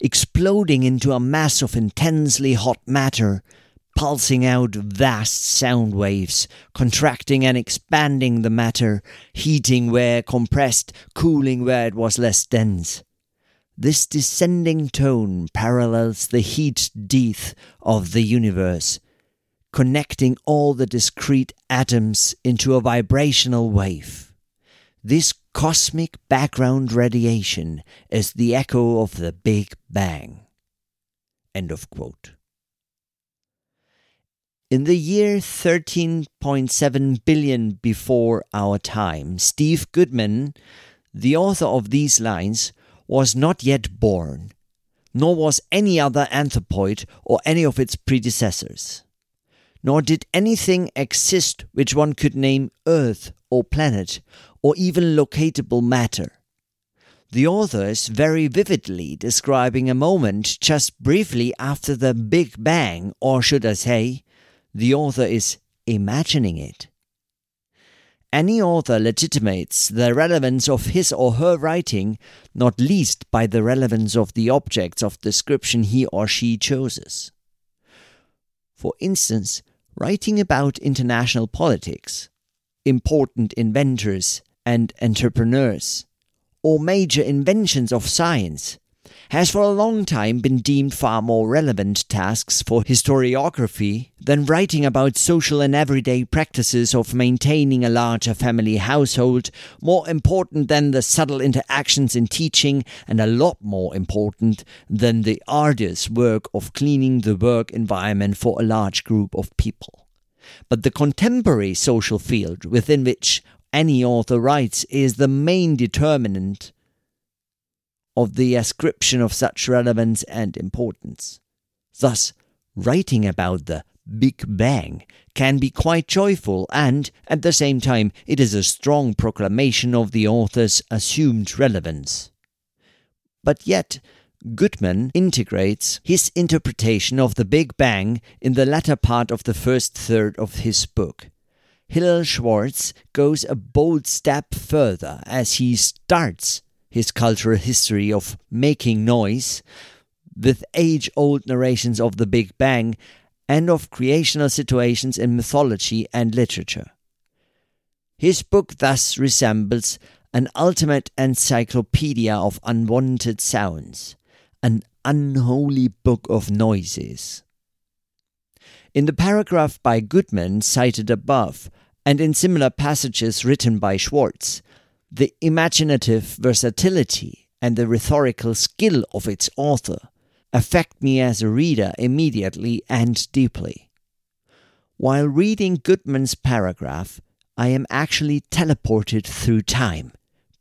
Speaker 1: exploding into a mass of intensely hot matter pulsing out vast sound waves, contracting and expanding the matter, heating where compressed, cooling where it was less dense. This descending tone parallels the heat death of the universe, connecting all the discrete atoms into a vibrational wave. This cosmic background radiation is the echo of the Big Bang. End of quote. In the year 13.7 billion before our time, Steve Goodman, the author of these lines, was not yet born, nor was any other anthropoid or any of its predecessors. Nor did anything exist which one could name Earth or planet or even locatable matter. The author is very vividly describing a moment just briefly after the Big Bang, or should I say, the author is imagining it. Any author legitimates the relevance of his or her writing, not least by the relevance of the objects of description he or she chooses. For instance, writing about international politics, important inventors and entrepreneurs, or major inventions of science has for a long time been deemed far more relevant tasks for historiography than writing about social and everyday practices of maintaining a larger family household, more important than the subtle interactions in teaching, and a lot more important than the arduous work of cleaning the work environment for a large group of people. But the contemporary social field within which any author writes is the main determinant of the ascription of such relevance and importance. Thus, writing about the Big Bang can be quite joyful, and at the same time, it is a strong proclamation of the author's assumed relevance. But yet, Goodman integrates his interpretation of the Big Bang in the latter part of the first third of his book. Hillel Schwartz goes a bold step further as he starts his cultural history of making noise, with age old narrations of the Big Bang and of creational situations in mythology and literature. His book thus resembles an ultimate encyclopedia of unwanted sounds, an unholy book of noises. In the paragraph by Goodman cited above, and in similar passages written by Schwartz, the imaginative versatility and the rhetorical skill of its author affect me as a reader immediately and deeply. While reading Goodman's paragraph, I am actually teleported through time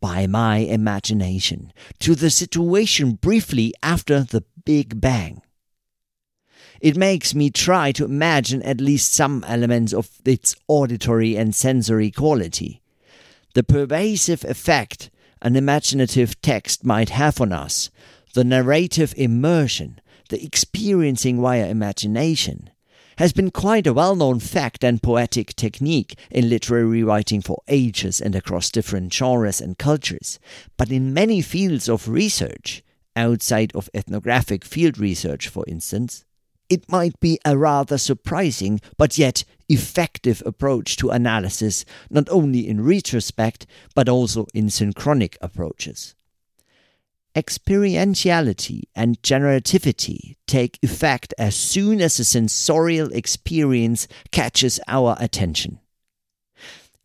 Speaker 1: by my imagination to the situation briefly after the Big Bang. It makes me try to imagine at least some elements of its auditory and sensory quality, the pervasive effect an imaginative text might have on us, the narrative immersion, the experiencing via imagination, has been quite a well known fact and poetic technique in literary writing for ages and across different genres and cultures. But in many fields of research, outside of ethnographic field research, for instance, it might be a rather surprising but yet effective approach to analysis, not only in retrospect but also in synchronic approaches. Experientiality and generativity take effect as soon as a sensorial experience catches our attention.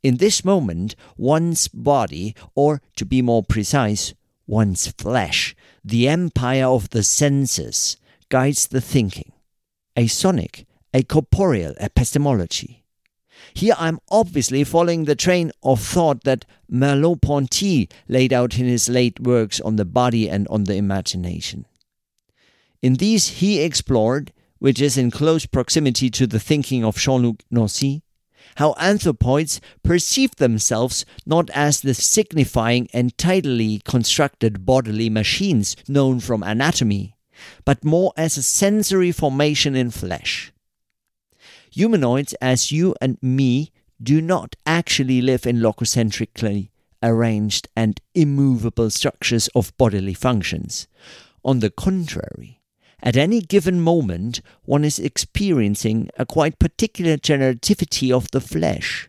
Speaker 1: In this moment, one's body, or to be more precise, one's flesh, the empire of the senses, guides the thinking. A sonic, a corporeal epistemology. Here I'm obviously following the train of thought that Merleau-Ponty laid out in his late works on the body and on the imagination. In these he explored, which is in close proximity to the thinking of Jean-Luc Nancy, how anthropoids perceive themselves not as the signifying and tidily constructed bodily machines known from anatomy, but more as a sensory formation in flesh. Humanoids, as you and me, do not actually live in logocentrically arranged and immovable structures of bodily functions. On the contrary, at any given moment, one is experiencing a quite particular generativity of the flesh.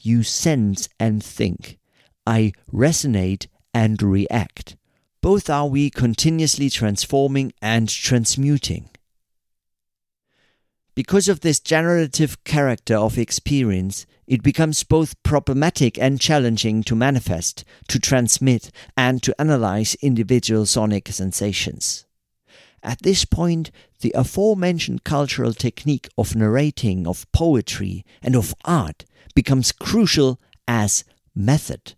Speaker 1: You sense and think. I resonate and react. Both are we continuously transforming and transmuting. Because of this generative character of experience, it becomes both problematic and challenging to manifest, to transmit, and to analyze individual sonic sensations. At this point, the aforementioned cultural technique of narrating, of poetry, and of art becomes crucial as method.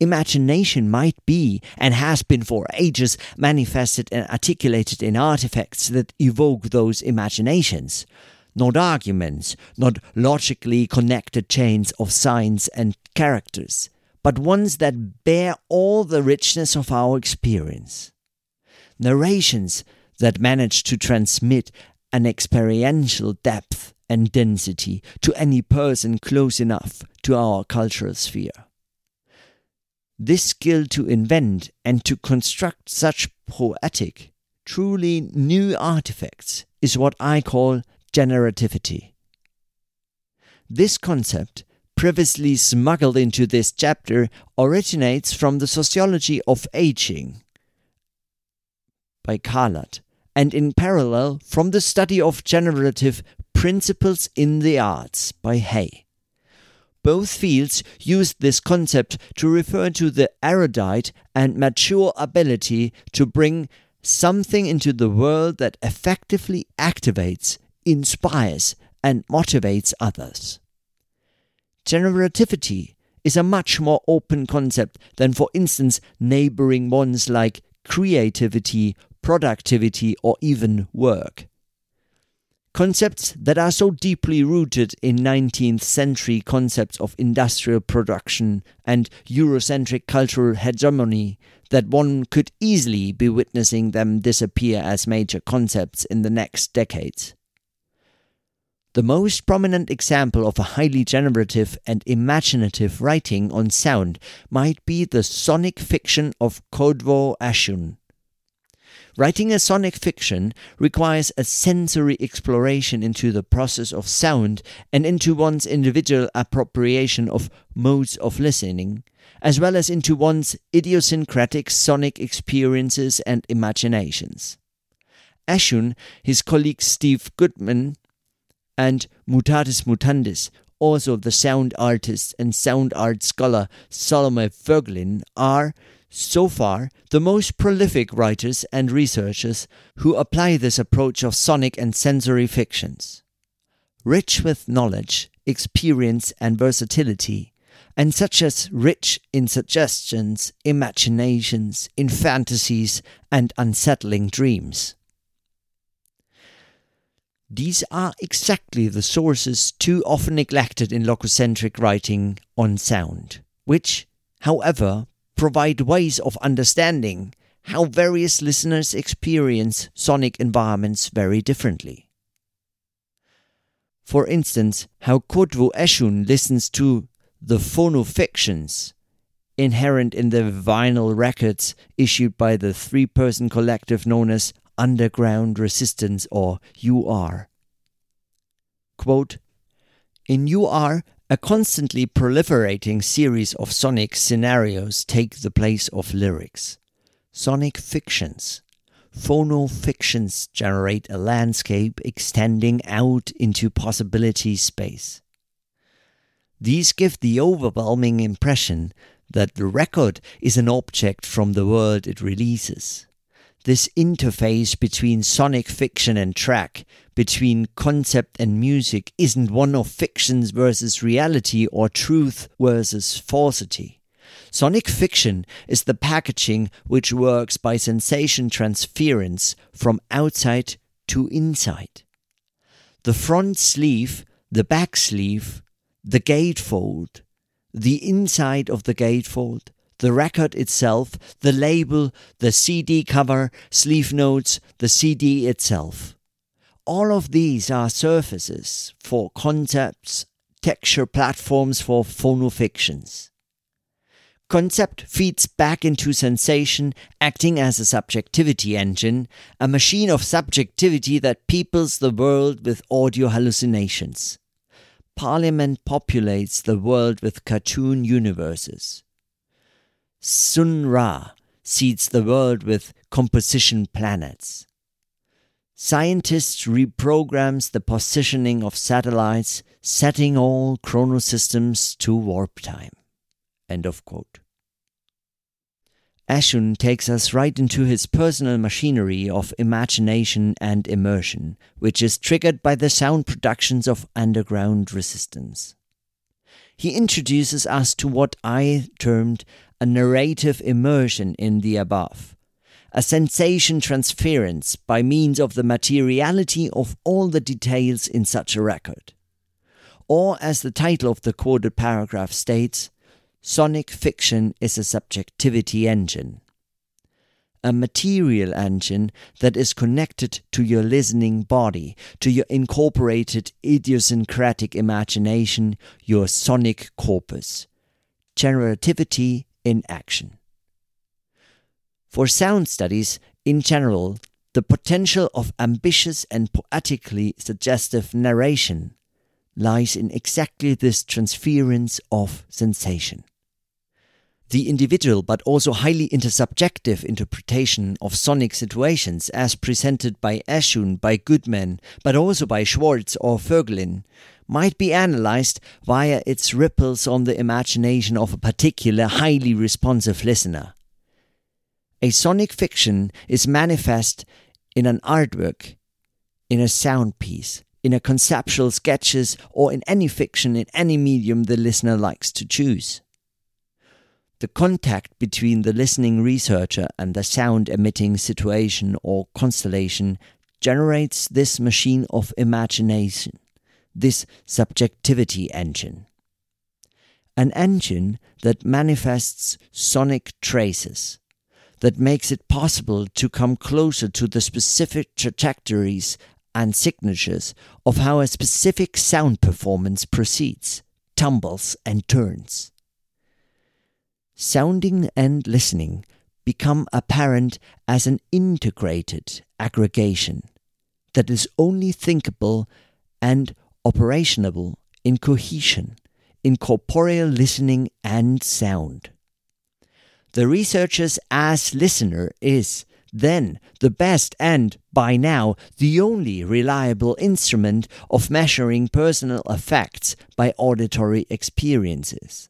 Speaker 1: Imagination might be, and has been for ages, manifested and articulated in artifacts that evoke those imaginations. Not arguments, not logically connected chains of signs and characters, but ones that bear all the richness of our experience narrations that manage to transmit an experiential depth and density to any person close enough to our cultural sphere. This skill to invent and to construct such poetic, truly new artifacts is what I call generativity. This concept, previously smuggled into this chapter, originates from the sociology of aging by Carlat, and in parallel from the study of generative principles in the arts by Hay. Both fields use this concept to refer to the erudite and mature ability to bring something into the world that effectively activates, inspires, and motivates others. Generativity is a much more open concept than, for instance, neighboring ones like creativity, productivity, or even work. Concepts that are so deeply rooted in 19th century concepts of industrial production and Eurocentric cultural hegemony that one could easily be witnessing them disappear as major concepts in the next decades. The most prominent example of a highly generative and imaginative writing on sound might be the sonic fiction of Kodwo Eshun, Writing a sonic fiction requires a sensory exploration into the process of sound and into one's individual appropriation of modes of listening, as well as into one's idiosyncratic sonic experiences and imaginations. Eshun, his colleague Steve Goodman, and Mutatis Mutandis, also the sound artist and sound art scholar Salome Voegelin, are, so far, the most prolific writers and researchers who apply this approach of sonic and sensory fictions. Rich with knowledge, experience, and versatility, and such as rich in suggestions, imaginations, in fantasies, and unsettling dreams. These are exactly the sources too often neglected in logocentric writing on sound, which, however, provide ways of understanding how various listeners experience sonic environments very differently. For instance, how Kodwo Eshun listens to the phonofictions inherent in the vinyl records issued by the three person collective known as underground resistance or UR. Quote, in UR, a constantly proliferating series of sonic scenarios take the place of lyrics. Sonic fictions. Phono fictions generate a landscape extending out into possibility space. These give the overwhelming impression that the record is an object from the world it releases. This interface between sonic fiction and track, between concept and music, isn't one of fictions versus reality or truth versus falsity. Sonic fiction is the packaging which works by sensation transference from outside to inside. The front sleeve, the back sleeve, the gatefold, the inside of the gatefold, the record itself, the label, the CD cover, sleeve notes, the CD itself. All of these are surfaces for concepts, texture platforms for phonofictions. Concept feeds back into sensation, acting as a subjectivity engine, a machine of subjectivity that peoples the world with audio hallucinations. Parliament populates the world with cartoon universes. Sun Ra seeds the world with composition planets. Scientists reprograms the positioning of satellites, setting all chronosystems to warp time. End of quote. Eshun takes us right into his personal machinery of imagination and immersion, which is triggered by the sound productions of underground resistance. He introduces us to what I termed a narrative immersion in the above, a sensation transference by means of the materiality of all the details in such a record. Or, as the title of the quoted paragraph states, sonic fiction is a subjectivity engine. A material engine that is connected to your listening body, to your incorporated idiosyncratic imagination, your sonic corpus. Generativity in action. For sound studies, in general, the potential of ambitious and poetically suggestive narration lies in exactly this transference of sensation. The individual but also highly intersubjective interpretation of sonic situations as presented by Eshun, by Goodman, but also by Schwartz or Voegelin might be analyzed via its ripples on the imagination of a particular highly responsive listener. A sonic fiction is manifest in an artwork, in a sound piece, in a conceptual sketches, or in any fiction in any medium the listener likes to choose. The contact between the listening researcher and the sound emitting situation or constellation generates this machine of imagination this subjectivity engine. An engine that manifests sonic traces, that makes it possible to come closer to the specific trajectories and signatures of how a specific sound performance proceeds, tumbles, and turns. Sounding and listening become apparent as an integrated aggregation that is only thinkable and operationable in cohesion, in corporeal listening and sound. The researcher's as listener is then the best and, by now, the only reliable instrument of measuring personal effects by auditory experiences.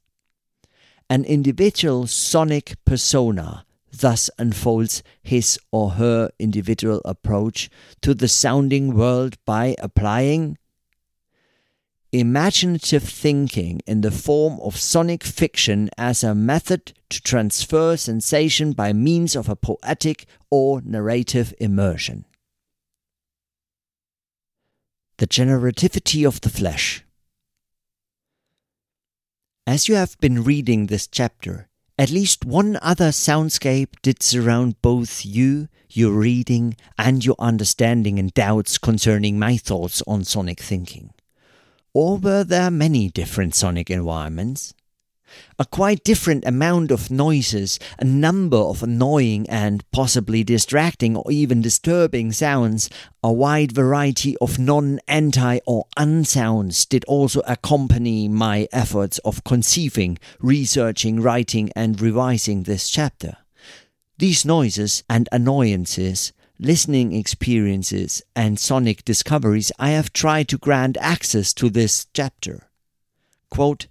Speaker 1: An individual sonic persona thus unfolds his or her individual approach to the sounding world by applying imaginative thinking in the form of sonic fiction as a method to transfer sensation by means of a poetic or narrative immersion. The generativity of the flesh. As you have been reading this chapter, at least one other soundscape did surround both you, your reading, and your understanding and doubts concerning my thoughts on sonic thinking. Or were there many different sonic environments? A quite different amount of noises, a number of annoying and possibly distracting or even disturbing sounds, a wide variety of non, anti, or unsounds did also accompany my efforts of conceiving, researching, writing, and revising this chapter. These noises and annoyances listening experiences, and sonic discoveries, I have tried to grant access to this chapter. Quote,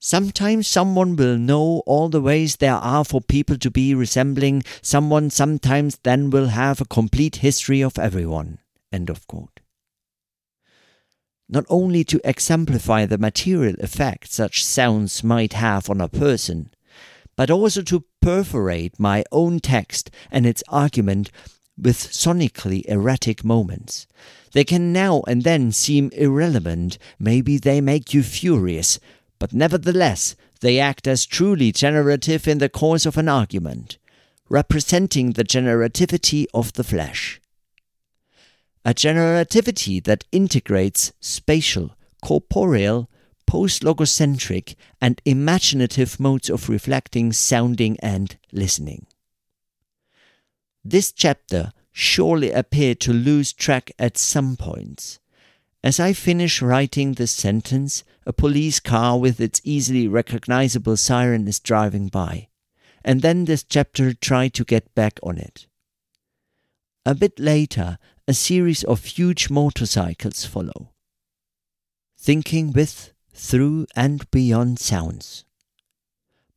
Speaker 1: Sometimes someone will know all the ways there are for people to be resembling someone, sometimes then will have a complete history of everyone. End of quote. Not only to exemplify the material effect such sounds might have on a person, but also to perforate my own text and its argument with sonically erratic moments. They can now and then seem irrelevant, maybe they make you furious, but nevertheless they act as truly generative in the course of an argument, representing the generativity of the flesh. A generativity that integrates spatial, corporeal, post-logocentric, and imaginative modes of reflecting, sounding, and listening. This chapter surely appeared to lose track at some points. As I finish writing this sentence, a police car with its easily recognizable siren is driving by, and then this chapter tried to get back on it. A bit later, a series of huge motorcycles follow. Thinking with, through, and beyond sounds.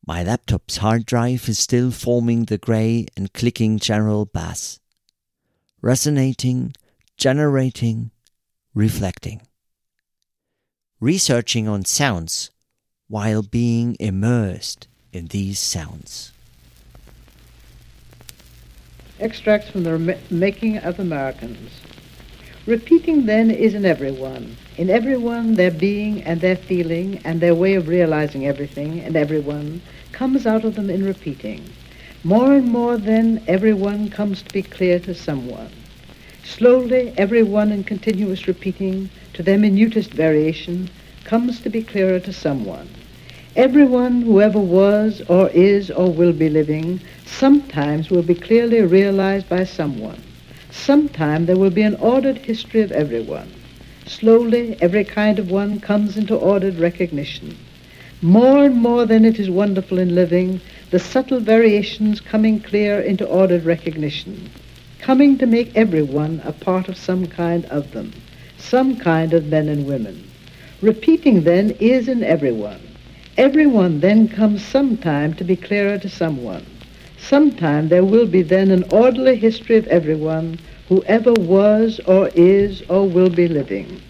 Speaker 1: My laptop's hard drive is still forming the grey and clicking general bass. Resonating, generating, reflecting. Researching on sounds while being immersed in these sounds.
Speaker 2: Extracts from the Making of Americans. Repeating then is in everyone, in everyone their being and their feeling and their way of realizing everything and everyone comes out of them in repeating. More and more then everyone comes to be clear to someone. Slowly everyone in continuous repeating to their minutest variation comes to be clearer to someone. Everyone who ever was or is or will be living sometimes will be clearly realized by someone. Sometime there will be an ordered history of everyone. Slowly, every kind of one comes into ordered recognition. More and more than it is wonderful in living, the subtle variations coming clear into ordered recognition, coming to make everyone a part of some kind of them, some kind of men and women. Repeating then is in everyone. Everyone then comes sometime to be clearer to someone. Sometime there will be then an orderly history of everyone whoever was or is or will be living.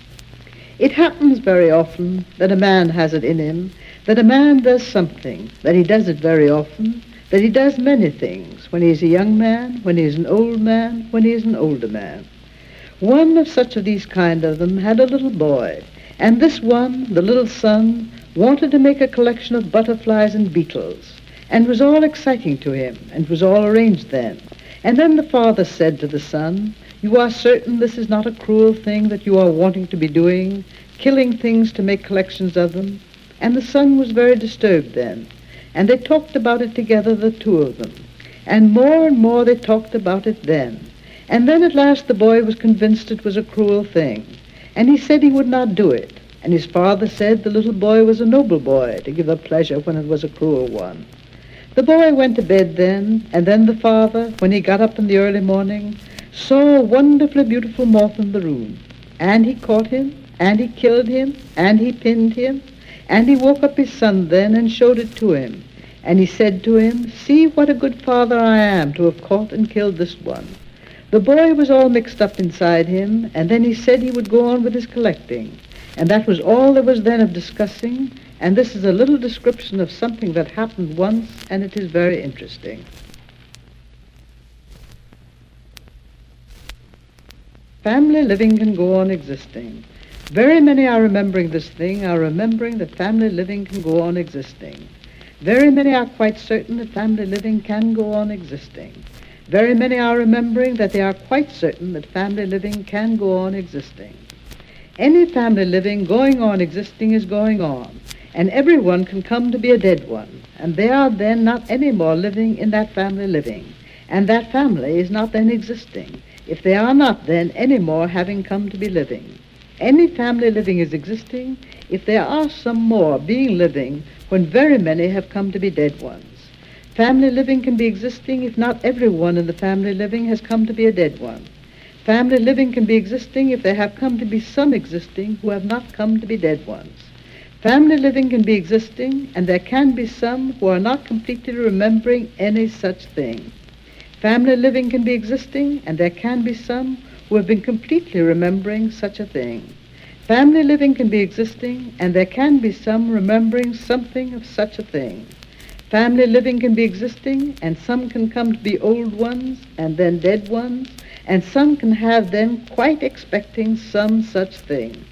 Speaker 2: It happens very often that a man has it in him, that a man does something, that he does it very often, that he does many things, when he is a young man, when he is an old man, when he is an older man. One of such of these kind of them had a little boy, and this one, the little son, wanted to make a collection of butterflies and beetles, and was all exciting to him, and was all arranged then. And then the father said to the son, You are certain this is not a cruel thing that you are wanting to be doing, killing things to make collections of them? And the son was very disturbed then. And they talked about it together, the two of them. And more and more they talked about it then. And then at last the boy was convinced it was a cruel thing. And he said he would not do it. And his father said the little boy was a noble boy to give a pleasure when it was a cruel one. The boy went to bed then, and then the father, when he got up in the early morning, saw a wonderfully beautiful moth in the room. And he caught him, and he killed him, and he pinned him, and he woke up his son then and showed it to him. And he said to him, See what a good father I am to have caught and killed this one. The boy was all mixed up inside him, and then he said he would go on with his collecting. And that was all there was then of discussing, and this is a little description of something that happened once, and it is very interesting. Family living can go on existing. Very many are remembering this thing, are remembering that family living can go on existing. Very many are quite certain that family living can go on existing. Very many are remembering that they are quite certain that family living can go on existing. Any family living going on existing is going on. and everyone can come to be a dead one, and they are then not any more living in that family living, and that family is not then existing, if they are not then any more having come to be living. Any family living is existing if there are some more being living when very many have come to be dead ones. Family living can be existing if not everyone in the family living has come to be a dead one. Family living can be existing if there have come to be some existing who have not come to be dead ones. Family living can be existing, and there can be some who are not completely remembering any such thing. Family living can be existing, and there can be some who have been completely remembering such a thing. Family living can be existing, and there can be some remembering something of such a thing. Family living can be existing, and some can come to be old ones and then dead ones, and some can have then quite expecting some such thing.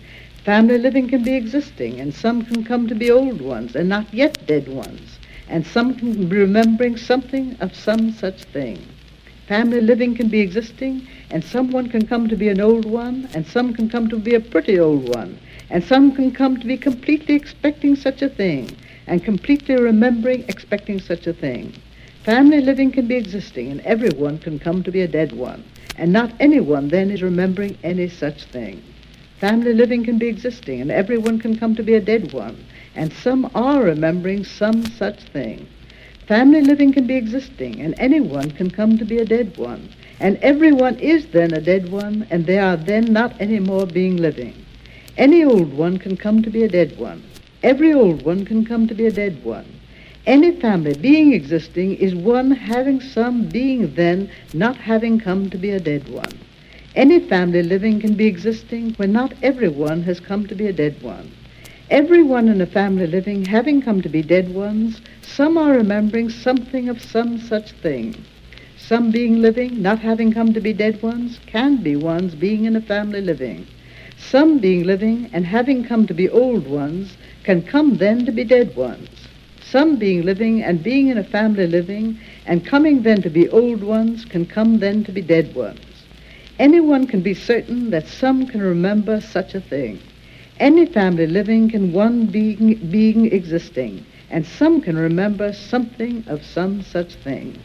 Speaker 2: Family living can be existing, and some can come to be old ones and not yet dead ones, and some can be remembering something of some such thing. Family living can be existing, and someone can come to be an old one, and some can come to be a pretty old one, and some can come to be completely expecting such a thing, and completely remembering expecting such a thing. Family living can be existing, and everyone can come to be a dead one, and not anyone then is remembering any such thing. Family living can be existing, and everyone can come to be a dead one, and some are remembering some such thing. Family living can be existing, and anyone can come to be a dead one, and everyone is then a dead one, and they are then not any more being living. Any old one can come to be a dead one. Every old one can come to be a dead one. Any family being existing is one having some being then not having come to be a dead one. Any family living can be existing when not everyone has come to be a dead one. Everyone in a family living having come to be dead ones, some are remembering something of some such thing. Some being living, not having come to be dead ones, can be ones being in a family living. Some being living and having come to be old ones can come then to be dead ones. Some being living and being in a family living and coming then to be old ones can come then to be dead ones. Anyone can be certain that some can remember such a thing. Any family living can one being, being existing, and some can remember something of some such thing.